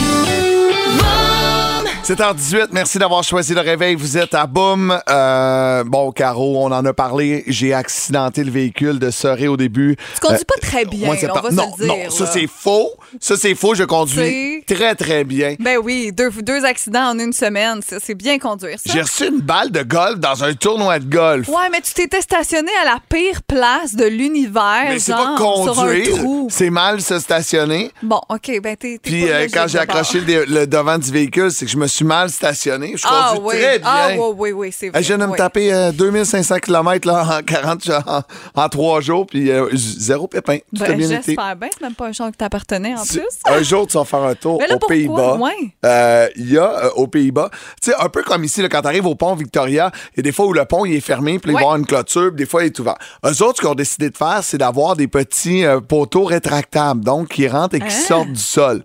7h18, merci d'avoir choisi le réveil. Vous êtes à Boum. Euh, bon, Caro, on en a parlé. J'ai accidenté le véhicule de Soré au début. Tu conduis Euh, pas très bien, on va non, se le dire. Non, ça c'est faux. Ça c'est faux. Je conduis très, très bien. Ben oui, deux, deux accidents en une semaine, c'est bien conduire ça. J'ai reçu une balle de golf dans un tournoi de golf. Ouais, mais tu t'étais stationné à la pire place de l'univers, Mais c'est pas conduire, c'est mal se stationner. Bon, OK, ben t'es Puis euh, quand j'ai accroché le, le devant du véhicule, c'est que je me suis mal stationné. Je ah, conduis oui. très bien. Ah oui, oui, oui, c'est vrai. Je viens de me taper euh, 2500 km là, en 40 en, en 3 jours, puis euh, zéro pépin. Tout a Ben, bien été. J'espère bien, c'est même pas un char qui t'appartenait en plus. Un jour, tu vas faire un tour là, aux? Pays-Bas. Ouais. Euh, Il y a euh, aux Pays-Bas, tu sais, un peu comme ici, là, quand tu arrives au pont Victoria, il y a des fois où le pont il est fermé, puis il va y avoir une clôture, puis des fois il est ouvert. Eux autres, ce qu'ils ont décidé de faire, c'est d'avoir des petits poteaux rétractables, donc qui rentrent et qui Ah. sortent du sol.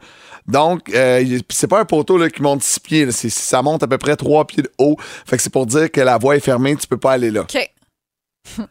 Donc, euh, c'est pas un poteau là, qui monte 6 pieds, là, ça monte à peu près 3 pieds de haut. Fait que c'est pour dire que la voie est fermée, tu peux pas aller là. OK.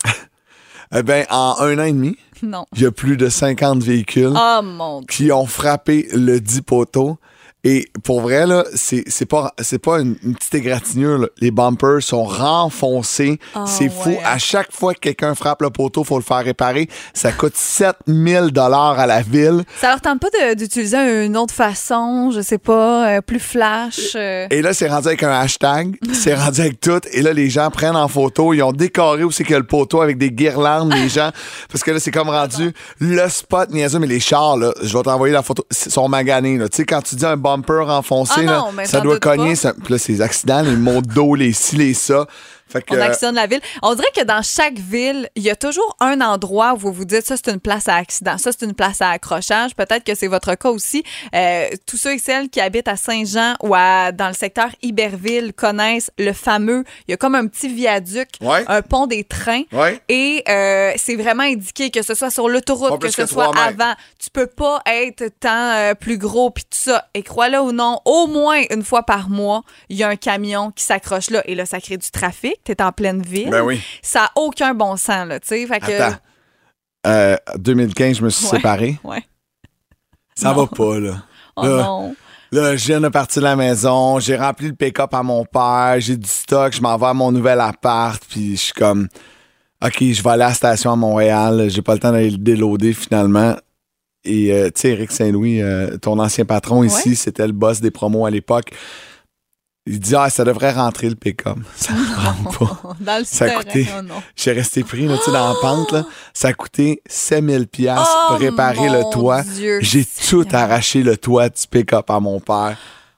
Eh ben, en un an et demi, il y a plus de 50 véhicules Oh mon qui ont frappé le dit poteau Et pour vrai, là, c'est c'est pas, c'est pas une, une petite égratignure. là. Les bumpers sont renfoncés. Ah, c'est fou. ouais. À chaque fois que quelqu'un frappe le poteau, faut le faire réparer. Ça coûte 7000 dollars à la ville. Ça leur tente pas d'utiliser une autre façon, je sais pas, euh, plus flash. euh. Et là, c'est rendu avec un hashtag. C'est rendu avec tout. Et là, les gens prennent en photo. Ils ont décoré aussi que le poteau avec des guirlandes, les gens. Parce que là, c'est comme rendu le spot niaiseux. Mais les chars, là, je vais t'envoyer la photo, ils sont maganés. Tu sais, quand tu dis un bumper renfoncé, Ah là, non, mais ça doit cogner. Ça, puis là, c'est les accidents, les maux de dos, les ci, les ça. Fait que, On actionne la ville. On dirait que dans chaque ville, il y a toujours un endroit où vous vous dites ça, c'est une place à accident, ça, c'est une place à accrochage. Peut-être que c'est votre cas aussi. Euh, tous ceux et celles qui habitent à Saint-Jean ou à- dans le secteur Iberville connaissent le fameux, il y a comme un petit viaduc, Ouais. un pont des trains. Ouais. Et euh, c'est vraiment indiqué que ce soit sur l'autoroute, que ce que soit avant. Tu peux pas être tant euh, plus gros puis tout ça. Et crois-le ou non, au moins une fois par mois, il y a un camion qui s'accroche là. Et là, ça crée du trafic. Tu es en pleine ville. Ben oui. Ça n'a aucun bon sens, là, tu sais. Fait que. Attends. Euh, 2015, je me suis Ouais. séparé. Ouais. Ça Non. va pas, là. Oh Là, non. Là, je viens de partir de la maison, j'ai rempli le pick-up à mon père, j'ai du stock, je m'en vais à mon nouvel appart, puis je suis comme, OK, je vais aller à la station à Montréal, j'ai pas le temps d'aller le déloader finalement. Et, euh, tu sais, Eric Saint-Louis, euh, ton ancien patron ici, c'était le boss des promos à l'époque. Il dit, ah, ça devrait rentrer le pick-up. Ça rentre pas. Dans le Ça a coûté. Oh. J'ai resté pris, là, tu sais, dans la pente, là. Ça a coûté 7000 pièces Oh, pour réparer le toit. J'ai tout arraché le toit du pick-up à mon père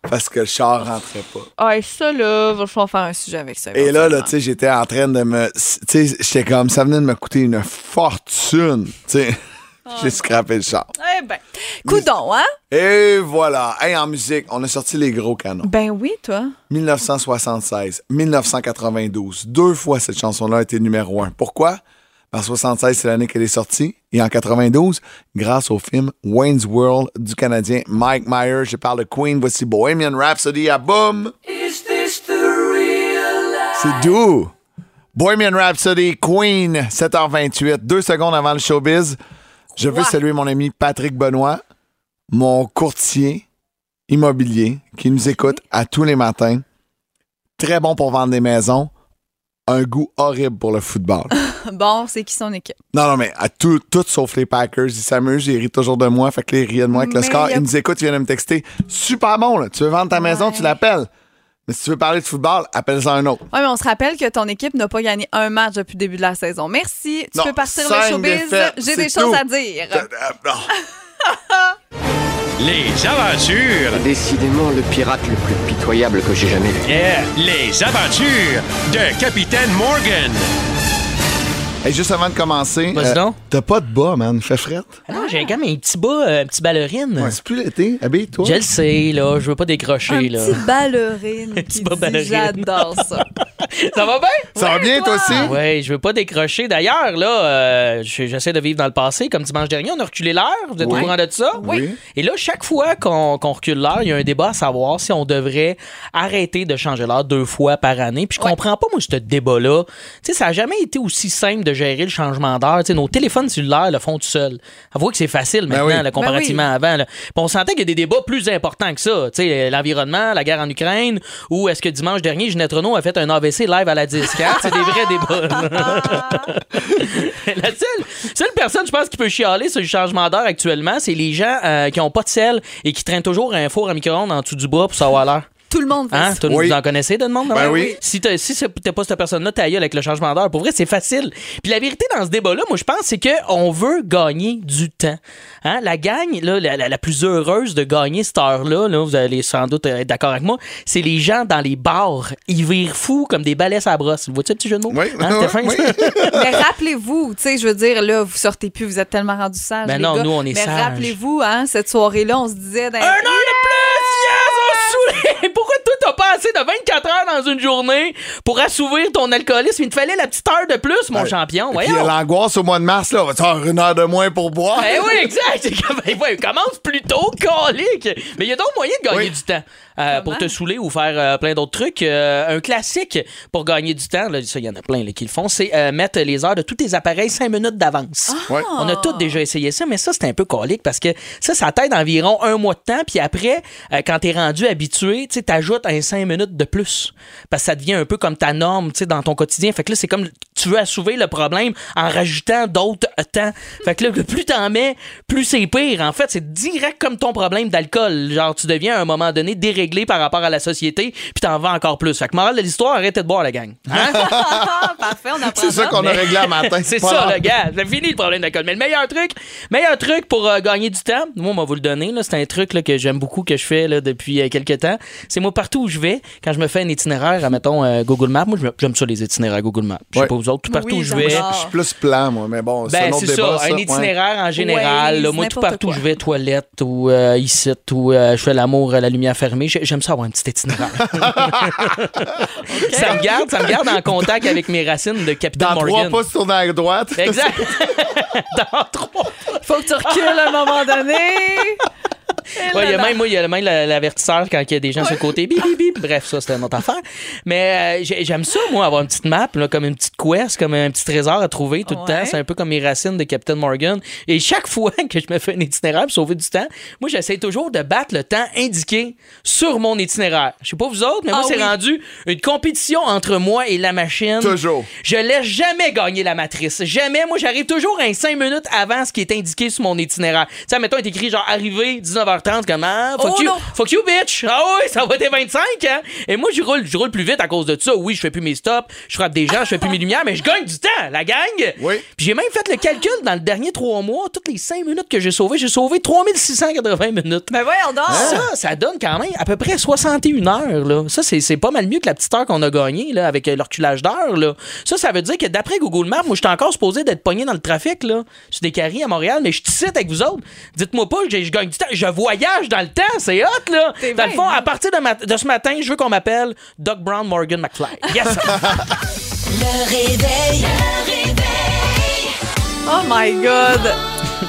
parce que le char rentrait pas. Ah, et ça, là, va falloir faire un sujet avec ça. Et là, là, tu sais, j'étais en train de me. Tu sais, j'étais comme, ça venait de me coûter une fortune. Tu sais, j'ai scrappé le char. Eh ben, coudon, hein? Et voilà. Hey, en musique, on a sorti les gros canons. Ben oui, toi. 1976, 1992. Deux fois, cette chanson-là a été numéro un. Pourquoi? En 76, c'est l'année qu'elle est sortie. Et en 92, grâce au film Wayne's World du Canadien Mike Myers, je parle de Queen, voici Bohemian Rhapsody à boum! C'est doux! Bohemian Rhapsody, Queen, 7h28, deux secondes avant le showbiz. Je veux saluer mon ami Patrick Benoît, mon courtier immobilier qui nous écoute à tous les matins. Très bon pour vendre des maisons. Un goût horrible pour le football. Bon, c'est qui son équipe? non, non, mais à tout, tout sauf les Packers. Il s'amuse, il rit toujours de moi. Fait que il rit de moi avec le score. y a- Il nous écoute, il vient de me texter. Super bon, là. Tu veux vendre ta maison, tu l'appelles. Mais si tu veux parler de football, appelle-en un autre. Oui, mais on se rappelle que ton équipe n'a pas gagné un match depuis le début de la saison. Merci. Tu Non, peux partir cinq le showbiz. défaites, J'ai c'est des choses tout. à dire. Euh, non. Les aventures, Décidément le pirate le plus pitoyable que j'ai jamais vu. yeah, les aventures de Capitaine Morgan. Hey, juste avant de commencer, donc. t'as pas de bas, man. Fait frette. Ah non, j'ai quand même un petit bas, euh, un petit ballerine. Ouais, c'est plus l'été. Habille-toi. Je le sais, là, je veux pas décrocher, Un là. petit ballerine petit bas ballerine. j'adore ça. Ça va bien? Ça va bien, toi aussi? Oui, je veux pas décrocher. D'ailleurs, là, euh, je- j'essaie de vivre dans le passé. Comme dimanche dernier, on a reculé l'heure. Vous êtes Oui. au courant de ça? Oui. Et là, chaque fois qu'on recule l'heure, il y a un débat à savoir si on devrait arrêter de changer l'heure deux fois par année. Puis je Ouais. comprends pas, moi, ce débat-là. Tu sais, ça a jamais été aussi simple de gérer le changement d'heure. Tu sais, nos téléphones cellulaires le font tout seuls. Avouez que c'est facile maintenant, oui. là, comparativement Ben à avant. là. Puis on sentait qu'il y a des débats plus importants que ça. Tu sais, l'environnement, la guerre en Ukraine, ou est-ce que dimanche dernier, Ginette Renault a fait un AVC live à la disque? hein? C'est des vrais débats. la seule, seule personne, je pense, qui peut chialer sur le changement d'heure actuellement, c'est les gens euh, qui ont pas de sel et qui traînent toujours un four à micro-ondes en dessous du bois pour savoir l'heure. Tout le monde fait Hein? ça. Toi, Oui. Vous en connaissez de demande? Ben oui. Si, t'as- si c'est- t'es pas cette personne-là, t'as avec le changement d'heure. Pour vrai, c'est facile. Puis la vérité dans ce débat-là, moi, je pense, c'est qu'on veut gagner du temps. Hein? La gagne, là, la, la- la plus heureuse de gagner cette heure-là, là, vous allez sans doute être d'accord avec moi, c'est les gens dans les bars. Ils virent fous comme des balais à brosse. Vois-tu le petit jeu de mots? Oui, Hein, c'était fin, oui. ça? Mais rappelez-vous, tu sais, je veux dire, là, vous sortez plus, vous êtes tellement rendus sages. Ben les non, gars. nous, on est Mais rappelez-vous, hein, cette soirée-là, on se disait. Un heure de plus! Yes! On se saoulait! Pourquoi toi, t'as pas assez de 24 heures dans une journée pour assouvir ton alcoolisme. Il te fallait la petite heure de plus, mon champion. Puis il y a Voyons. l'angoisse au mois de mars, là. On va faire une heure de moins pour boire? Eh oui, exact. Ben, commence plus tôt, colique. Mais il y a d'autres moyens de gagner Oui. du temps. Euh, pour te saouler ou faire euh, plein d'autres trucs. Euh, un classique pour gagner du temps, là, ça, il y en a plein là, qui le font, c'est euh, mettre les heures de tous tes appareils 5 minutes d'avance. Ouais. On a tous déjà essayé ça, mais ça, c'est un peu colique parce que ça, ça t'aide environ un mois de temps. Puis après, euh, quand t'es rendu habitué, tu ajoutes un 5 minutes de plus. Parce que ça devient un peu comme ta norme tu sais, dans ton quotidien. Fait que là, c'est comme tu veux assouvir le problème en rajoutant d'autres temps. Fait que là, le plus t'en mets, plus c'est pire. En fait, c'est direct comme ton problème d'alcool. Genre, tu deviens à un moment donné par rapport à la société, puis t'en vends encore plus. Fait que morale de l'histoire, arrêtez de boire, la gang. Hein? Parfait, on apprend C'est ça qu'on a réglé à matin. C'est ça, le gars. C'est fini le problème d'alcool. Mais le meilleur truc, meilleur truc pour euh, gagner du temps, moi, on va vous le donner. là, C'est un truc là, que j'aime beaucoup, que je fais là, depuis euh, quelques temps. C'est moi, partout où je vais, quand je me fais un itinéraire, mettons euh, Google Maps, moi, je me- j'aime ça, les itinéraires Google Maps. Je sais Ouais. pas vous autres, tout partout Oui, où je vais. Je suis plus plan, moi, mais bon, c'est un Ben, autre c'est ça, un ouais. itinéraire en général. Ouais, là, moi, tout partout où je vais, toilette ou euh, ici, ou euh, je fais l'amour à la lumière fermée, j'ai- j'aime ça avoir un petit itinéraire. Ça me garde, ça me garde en contact avec mes racines de Capitaine Dans trois Morgan. pas sur la droite. Exact. Dans trois Faut que tu recules à un moment donné. Ouais, il y a même, moi, il y a même la- l'avertisseur quand il y a des gens sur le côté. Bip, bip, bip. Bref, ça, c'est une autre affaire. Mais euh, j'ai- j'aime ça, moi, avoir une petite map, là, comme une petite quest, comme un petit trésor à trouver tout le temps. C'est un peu comme mes racines de Captain Morgan. Et chaque fois que je me fais un itinéraire pour sauver du temps, moi, j'essaie toujours de battre le temps indiqué sur mon itinéraire. Je sais pas vous autres, mais moi, Ah c'est oui. rendu une compétition entre moi et la machine. Toujours. Je laisse jamais gagner la matrice. Jamais. Moi, j'arrive toujours un 5 minutes avant ce qui est indiqué sur mon itinéraire. Tu sais, mettons, il est écrit genre arrivé 19h30, comme ah, fuck Oh you, fuck you, bitch. Ah oui, ça va être 25, hein. Et moi, je roule, je roule plus vite à cause de ça. Oui, je fais plus mes stops, je frappe des gens, je fais plus mes lumières, mais je gagne du temps, la gang. Oui. Puis j'ai même fait le calcul dans le dernier 3 mois, toutes les 5 minutes que j'ai sauvées, j'ai sauvé 3680 minutes. Ben voyons donc. Ça, ça donne quand même à peu près 61 heures. Là. Ça, c'est, c'est pas mal mieux que la petite heure qu'on a gagnée là, avec euh, le reculage d'heure. Là. Ça, ça veut dire que d'après Google Maps, moi, je suis encore supposé d'être pogné dans le trafic là, sur des carrés à Montréal, mais je te cite avec vous autres. Dites-moi pas je gagne du temps. Je voyage dans le temps. C'est hot, là. Dans le fond, à partir de, ma- de ce matin, je veux qu'on m'appelle Doc Brown Morgan McFly. Yes! Le réveil. Oh my God.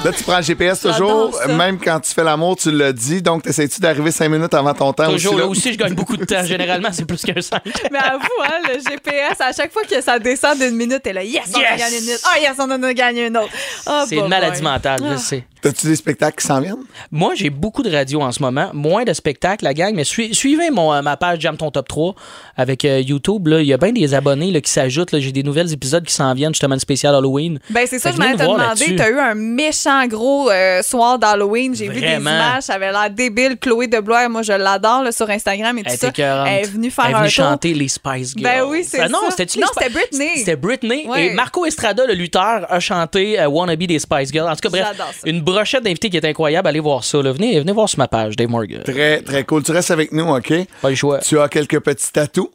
Là, tu prends le GPS toujours. Même quand tu fais l'amour, tu le dis. Donc, t'essaies-tu d'arriver cinq minutes avant ton temps Toujours aussi? là? là? aussi, je gagne beaucoup de temps. Généralement, c'est plus qu'un 5. Mais avoue, hein, le GPS, à chaque fois que ça descend d'une minute, t'es là, yes, on a Yes! gagné une minute. Ah, yes, on en a gagné une autre. Ah, C'est une maladie bah. mentale, je Ah. sais. T'as-tu des spectacles qui s'en viennent? Moi, j'ai beaucoup de radio en ce moment, moins de spectacles, la gang, mais sui- suivez mon, euh, ma page Jam Ton Top 3 avec euh, YouTube. Il y a bien des abonnés là, qui s'ajoutent. J'ai des nouvelles épisodes qui s'en viennent, justement, une spéciale Halloween. Ben, c'est ça, je m'allais te demander. T'as eu un méchant gros euh, soir d'Halloween. J'ai vu des images. Ça avait l'air débile. Chloé de Blois, moi, je l'adore sur Instagram et tout Elle ça. Elle est venue faire Elle est un venue tour. chanter les Spice Girls. Ben oui, c'est Ah Non, ça. c'était-tu les Non, c'était Britney. C'était Britney. Ouais. Et Marco Estrada, le lutteur, a chanté euh, Wannabe des Spice Girls. En tout cas, bref, une brochette d'invités qui est incroyable. Allez voir ça. là. Venez, venez voir sur ma page, Dave Morgan. Très, très cool. Tu restes avec nous, OK? Pas le choix. Tu as quelques petits tatous?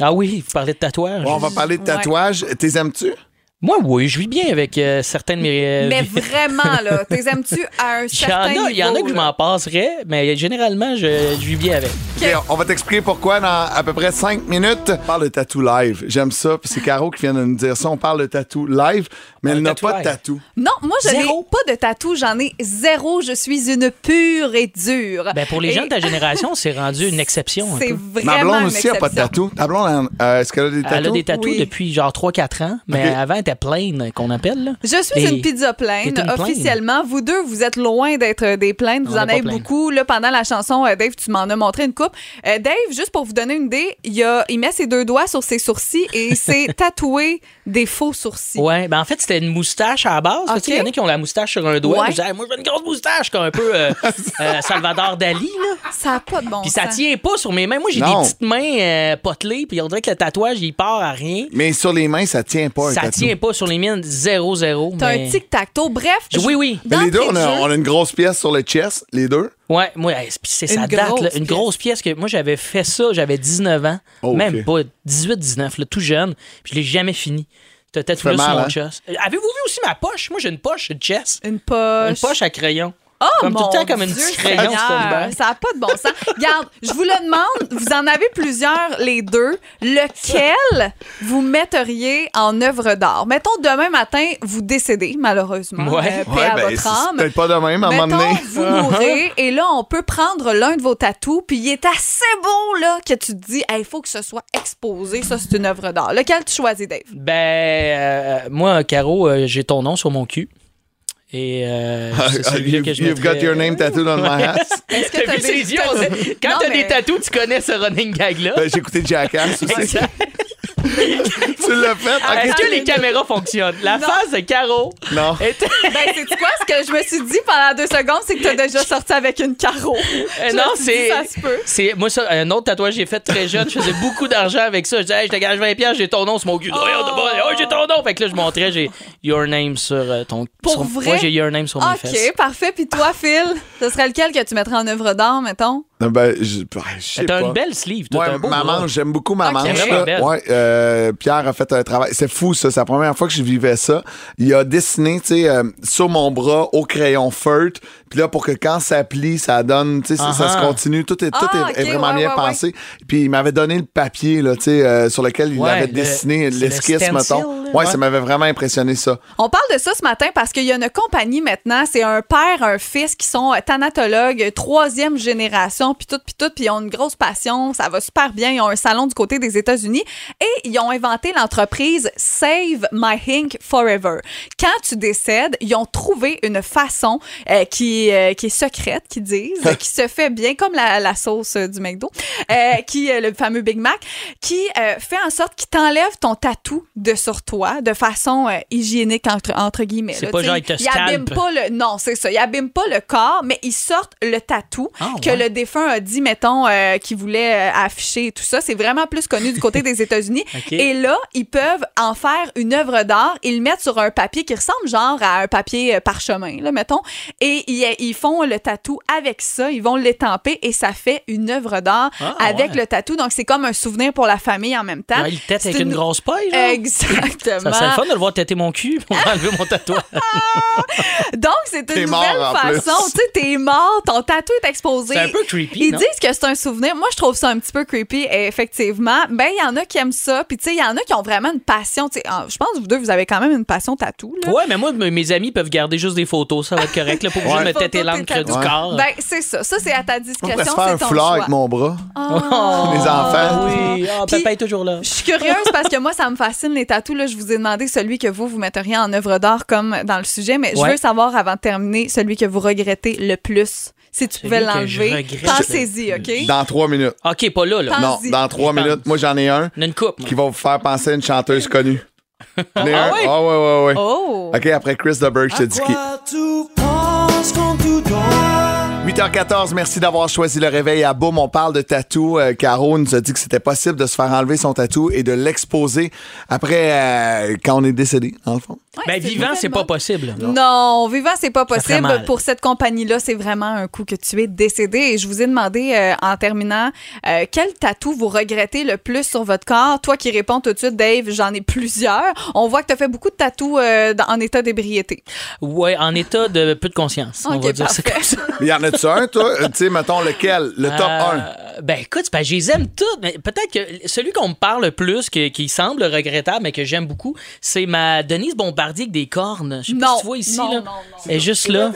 Ah oui, vous parlez de tatouage. Bon, on va parler de Ouais. tatouages. T'es aimes-tu? Moi, oui, je vis bien avec euh, certaines de mes. euh, Mais vraiment, là, t'es aimes-tu à un Il y, en certain a, niveau? il y en a que je m'en passerais, mais généralement, je, je vis bien avec. OK, on va t'expliquer pourquoi dans à peu près cinq minutes. On parle de tatou live. J'aime ça. Puis c'est Caro qui vient de nous dire ça. On parle de tatou live, mais elle n'a tatou pas de tatou. Non, moi, je n'ai pas de tatou. J'en ai zéro. Je suis une pure et dure. Ben, pour les Et gens de ta génération, c'est rendu une exception. C'est vraiment Ma blonde aussi n'a pas de tatou. Ta blonde, euh, est-ce qu'elle a des tatous? Elle a des tatous Oui. depuis genre 3-4 ans, mais avant, était pleine, qu'on appelle. Là. Je suis Et- une pizza pleine, une plaine. officiellement. Vous deux, vous êtes loin d'être euh, des plaines. Vous On en avez beaucoup. Là, pendant la chanson, euh, Dave, tu m'en as montré une coupe. Euh, Dave, juste pour vous donner une idée, il, a, il met ses deux doigts sur ses sourcils et il s'est tatoué des faux sourcils. Ouais, ben en fait, c'était une moustache à la base. Ok. Tu sais, Il y en a qui ont la moustache sur un doigt. Ouais. Moi, je disais, moi, j'ai une grosse moustache, comme un peu euh, euh, Salvador Dali. Là. Ça n'a pas de bon Puis ça sens. tient pas sur mes mains. Moi, j'ai des petites mains euh, potelées, puis on dirait que le tatouage, il part à rien. Mais sur les mains, ça tient pas un Ça tatou. tient pas sur les miennes, 0-0. T'as mais- un tic-tac-toe. Bref. Oui, je- oui. Mais les deux, on a, on a une grosse pièce sur le chest, les deux. Ouais, moi, c'est- sa date, là, une pièce. grosse pièce que moi j'avais fait ça, j'avais 19 ans, Oh, même pas 18 19 là, tout jeune, puis je l'ai jamais fini. T'as peut-être fait sur mon hein? chest. Euh, Avez-vous vu aussi ma poche? Moi j'ai une poche de chest. Une poche. Une poche à crayon. Oh, Comme tout mon le temps comme une Dieu petite crayon, Seigneur, Stolberg. Ça n'a pas de bon sens. Regarde, je vous le demande, vous en avez plusieurs, les deux. Lequel vous metteriez en œuvre d'art? Mettons, demain matin, vous décédez, malheureusement. Ouais. Euh, Ouais, à ben, votre âme. peut-être pas de même à un moment donné. vous mourrez, et là, on peut prendre l'un de vos tatous, puis il est assez beau, là, que tu te dis, il faut que ce soit exposé. Ça, c'est une œuvre d'art. Lequel tu choisis, Dave? Ben, euh, moi, Caro, euh, j'ai ton nom sur mon cul. Et euh, c'est celui-là You've, que je you've got your name tattooed on my ass? Est-ce que T'as vu des- ses yeux? t'as- on sait- Quand Non, t'as mais- des tatous, tu connais ce running gag-là? Ben, J'ai écouté Jackass aussi. Exact. tu l'as fait? Ok. Est-ce que les caméras fonctionnent? La Non. face de Caro Non. était... Ben, c'est quoi? Ce que je me suis dit pendant deux secondes, c'est que t'as déjà sorti avec une carreau. Euh, non, c'est. Ça se peut. C'est moi ça un autre tatouage que j'ai fait très jeune, je faisais beaucoup d'argent avec ça. Je disais hey, je te gage 20 pièces, j'ai ton nom sur mon cul. Bas. Oh, j'ai ton nom. Fait que là je montrais j'ai your name sur euh, ton Pour sur- vrai? Moi j'ai your name sur mes fesses. OK, parfait. Puis toi, Phil, ce serait lequel que tu mettrais en œuvre d'art, mettons? Ben, je, ben, je sais T'as pas. une belle sleeve, toi, Ouais, t'as un beau ma bras. manche, j'aime beaucoup ma Ok. manche. C'est vraiment là. belle. Ouais, euh, Pierre a fait un travail. C'est fou, ça. C'est la première fois que je vivais ça. Il a dessiné, tu sais, euh, sur mon bras au crayon feutre. Puis là, pour que quand ça plie, ça donne, tu sais, ça, ça se continue. Tout est, tout Ah, est, vraiment ouais, bien ouais, pensé. Puis il m'avait donné le papier, là, tu sais, euh, sur lequel il Ouais, avait le- dessiné l'esquisse, mettons. Là. Ouais, ça m'avait vraiment impressionné, ça. On parle de ça ce matin parce qu'il y a une compagnie maintenant, c'est un père, un fils qui sont euh, thanatologues, troisième génération, puis tout, puis tout, puis ils ont une grosse passion, ça va super bien. Ils ont un salon du côté des États-Unis et ils ont inventé l'entreprise Save My Ink Forever. Quand tu décèdes, ils ont trouvé une façon euh, qui, euh, qui est secrète, qui disent, euh, qui se fait bien comme la, la sauce euh, du McDo, euh, qui euh, le fameux Big Mac, qui euh, fait en sorte qu'il t'enlève ton tatou de sur toi de façon euh, hygiénique entre, entre guillemets. C'est pas genre, il te pas le non, c'est ça, il abîme pas le corps, mais il sortent le tatou Ah, que ouais. le défunt a dit mettons euh, qu'il voulait euh, afficher et tout ça, c'est vraiment plus connu du côté des États-Unis. Et là, ils peuvent en faire une œuvre d'art, ils le mettent sur un papier qui ressemble genre à un papier parchemin là, mettons, et ils, ils font le tatou avec ça, ils vont l'étamper et ça fait une œuvre d'art Ah, avec ouais. le tatou. Donc c'est comme un souvenir pour la famille en même temps. Ouais, il tête avec une grosse paille, genre. Exactement. Ça serait le fun de le voir têter mon cul pour enlever mon tatouage. Donc, c'est une mort, nouvelle façon. Tu sais, t'es mort, ton tatou est exposé. C'est un peu creepy, Ils non? disent que c'est un souvenir. Moi, je trouve ça un petit peu creepy, et effectivement. Ben, il y en a qui aiment ça. Puis, tu sais, il y en a qui ont vraiment une passion. Tu sais, ah, je pense que vous deux, vous avez quand même une passion tatou. Là. Ouais, mais moi, mes amis peuvent garder juste des photos, ça va être correct. Là, pas obligé de me têter l'encre du corps. Ben, c'est ça. Ça, c'est à ta discrétion. se faire un foulard avec mon bras. Oh. Les enfants. Oui, ah, Puis- papa est toujours là. Je suis curieuse parce que moi, ça me fascine les tatous. Là, je vous ai demandé celui que vous, vous metteriez en œuvre d'art comme dans le sujet, mais je veux savoir avant de terminer celui que vous regrettez le plus. Si tu pouvais Celui l'enlever, pensez-y, OK? Dans trois minutes. OK, pas là, là. Non, dans trois minutes. Moi, j'en ai un une coupe. qui va vous faire penser à une chanteuse connue. Ai un. ouais? Ah, ouais, ouais, ouais. Oh! OK, après Chris DeBerg, je te dis qui? Tu penses quand tu dors 8h14, merci d'avoir choisi le réveil à Boum. On parle de tatou. Euh, Caro nous a dit que c'était possible de se faire enlever son tatou et de l'exposer après euh, quand on est décédé, dans le fond. Ouais, Ben, vivant, c'est pas possible. Non, vivant, c'est pas possible. Pour cette compagnie-là, c'est vraiment un coup que tu es décédé. Et je vous ai demandé, euh, en terminant, euh, quel tatou vous regrettez le plus sur votre corps? Toi qui réponds tout de suite, Dave, j'en ai plusieurs. On voit que tu as fait beaucoup de tatous euh, en état d'ébriété. Ouais, en état de peu de conscience. on va dire ça comme ça. Mais y en a-tu un, toi? Euh, tu sais, mettons lequel? Le top Euh, 1. Ben écoute, ben, je les aime toutes, mais peut-être que celui qu'on me parle le plus, que- qui semble regrettable, mais que j'aime beaucoup, c'est ma Denise Bombardier avec des cornes. Je sais pas Non, si tu vois ici, non, là. non, non. Elle est juste là.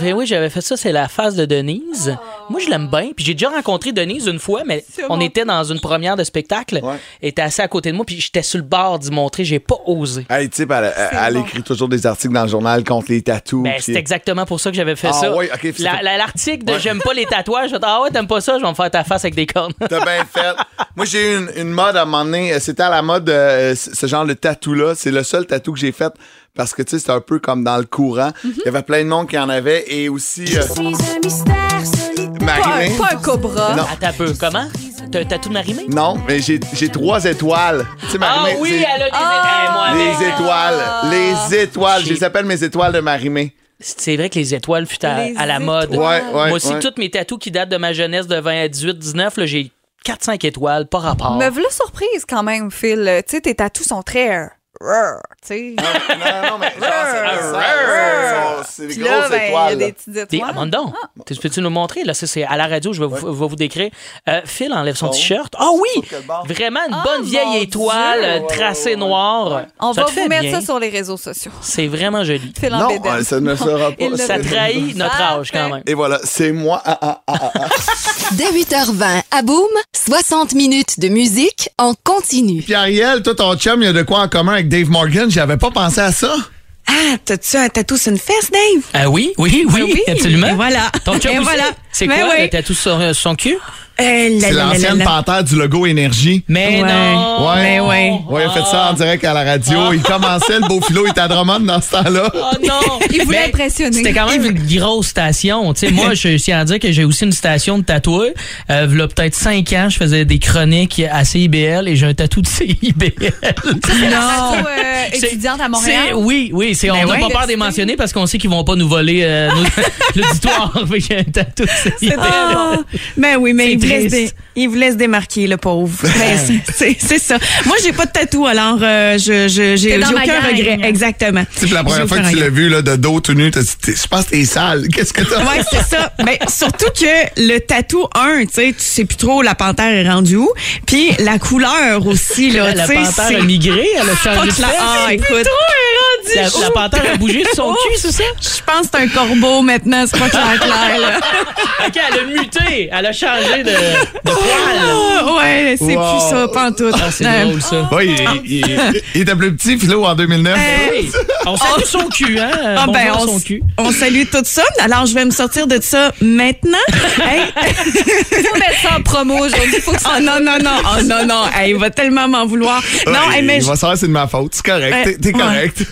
Ben oui, j'avais fait ça, c'est la face de Denise. Moi, je l'aime bien. Puis j'ai déjà rencontré Denise une fois, mais C'est on bon. était dans une première de spectacle. Ouais. Elle était assez à côté de moi, puis j'étais sur le bord d'y montrer. J'ai pas osé. Hey, tu sais, elle, elle- elle bon. écrit toujours des articles dans le journal contre les tatous. Ben, puis- c'est exactement pour ça que j'avais fait Ah ça. ouais, ok, puis La- c'est- la- L'article de J'aime pas les tatouages, je vais dire, Ah ouais, t'aimes pas ça, je vais me faire ta face avec des cornes. T'as bien fait. Moi, j'ai eu une, une mode à un moment donné. euh, C'était à la mode, euh, ce genre de tatou-là. C'est le seul tatou que j'ai fait parce que, tu sais, c'était un peu comme dans le courant. Mhm. Il y avait plein de monde qui en avait et aussi euh, Pas un, Marimé. pas un cobra. Non. Attends un peu, comment? T'as un tatou de Marimé? Non, mais j'ai j'ai trois étoiles. Tu sais, Ah Marimé, oui, c'est- elle a des Ah! étoiles. moi, Les étoiles. Les étoiles. Je les appelle mes étoiles de Marimé. C'est vrai que les étoiles fut à, la mode. Ouais, ouais. Moi aussi, ouais. toutes mes tatous qui datent de ma jeunesse de 20 à 18, 19, là, j'ai 4-5 étoiles, pas rapport. Me voilà surprise quand même, Phil. Tu sais, tes tatous sont très. Rrr, sais. Non, non, mais genre, c'est des Puis là, grosses ben, il y a étoiles. des petites étoiles. ah, donc, Tu- peux-tu nous montrer? Là, c'est à la radio, je vais, vous, décrire. Euh, Phil enlève son t-shirt. Ah oui! Vraiment une Oh, bonne vieille étoile Dieu! Ouais, tracée ouais, ouais. noire. On Ça va vous mettre bien. ça sur les réseaux sociaux. C'est vraiment joli. Phil en Non, ça ne sera pas. Ça trahit notre âge quand même. Et voilà, c'est moi. Ah, ah, ah, ah, ah. Dès 8h20 à Boom, 60 minutes de musique en continu. Puis Ariel, toi, ton chum, il y a de quoi en commun avec Dave Morgan? J'avais pas pensé à ça. Ah, t'as-tu un tatou sur une fesse, Dave? Ah oui, oui, oui, Oui, absolument. et voilà. Ton chum Et voilà. C'est Ben quoi? oui. Le tatou sur euh, son cul? Euh, C'est l'ancienne panthère du logo Énergie. Mais Ouais. non! Ouais. Ben ouais. Ouais, il a fait ça en direct à la radio. Il commençait, le beau philo, il était à Drummond dans ce temps-là. Oh non! Il voulait Mais impressionner. C'était quand même une grosse station. Tu sais, moi, je tiens à dire que j'ai aussi une station de tatouage. Euh, il y a peut-être cinq ans, je faisais des chroniques à CIBL et j'ai un tatou de CIBL. Non. euh, étudiante à Montréal? Oui, oui, c'est, on Ben n'a ouais. pas peur de les mentionner parce qu'on sait qu'ils vont pas nous voler euh, l'auditoire. J'ai un tatou de CIBL. Ah, ben oui, mais C'est il voulait, se triste. dé- il voulait se démarquer, le pauvre. Ben, c'est- c'est c'est ça. Moi, j'ai pas de tatou, alors euh, je j'ai aucun regret. Exactement. Puis la première fois que tu l'as vu, là, de dos tout nu, je pense que t'es sale. Qu'est-ce que t'as? Ouais, c'est ça. Ben, surtout que le tatou 1, tu sais, tu sais plus trop la panthère est rendue où. Puis la couleur aussi, là, La tu sais, panthère c'est a migré, elle a changé de. Ah, écoute. La, la panthère a bougé sur son cul, c'est ça? Je pense que c'est un corbeau maintenant, c'est pas clair, clair, là. OK, elle a muté. Elle a changé de, de poil. Ah, ouais, c'est Wow. plus ça, pantoute. Ah, c'est Euh, drôle, ça. Ouais, il, il- il était plus petit, philo, en 2009. Hey, on salue son cul, hein? Ah ben, on, son cul. on salue tout ça. Alors, je vais me sortir de ça maintenant. Hey. faut mettre ça en promo aujourd'hui. Faut que ça Oh non, non, non. Oh non, non. Hey, il va tellement m'en vouloir. non, Ouais, mais il je- va savoir c'est de ma faute. C'est correct. T'es- correct.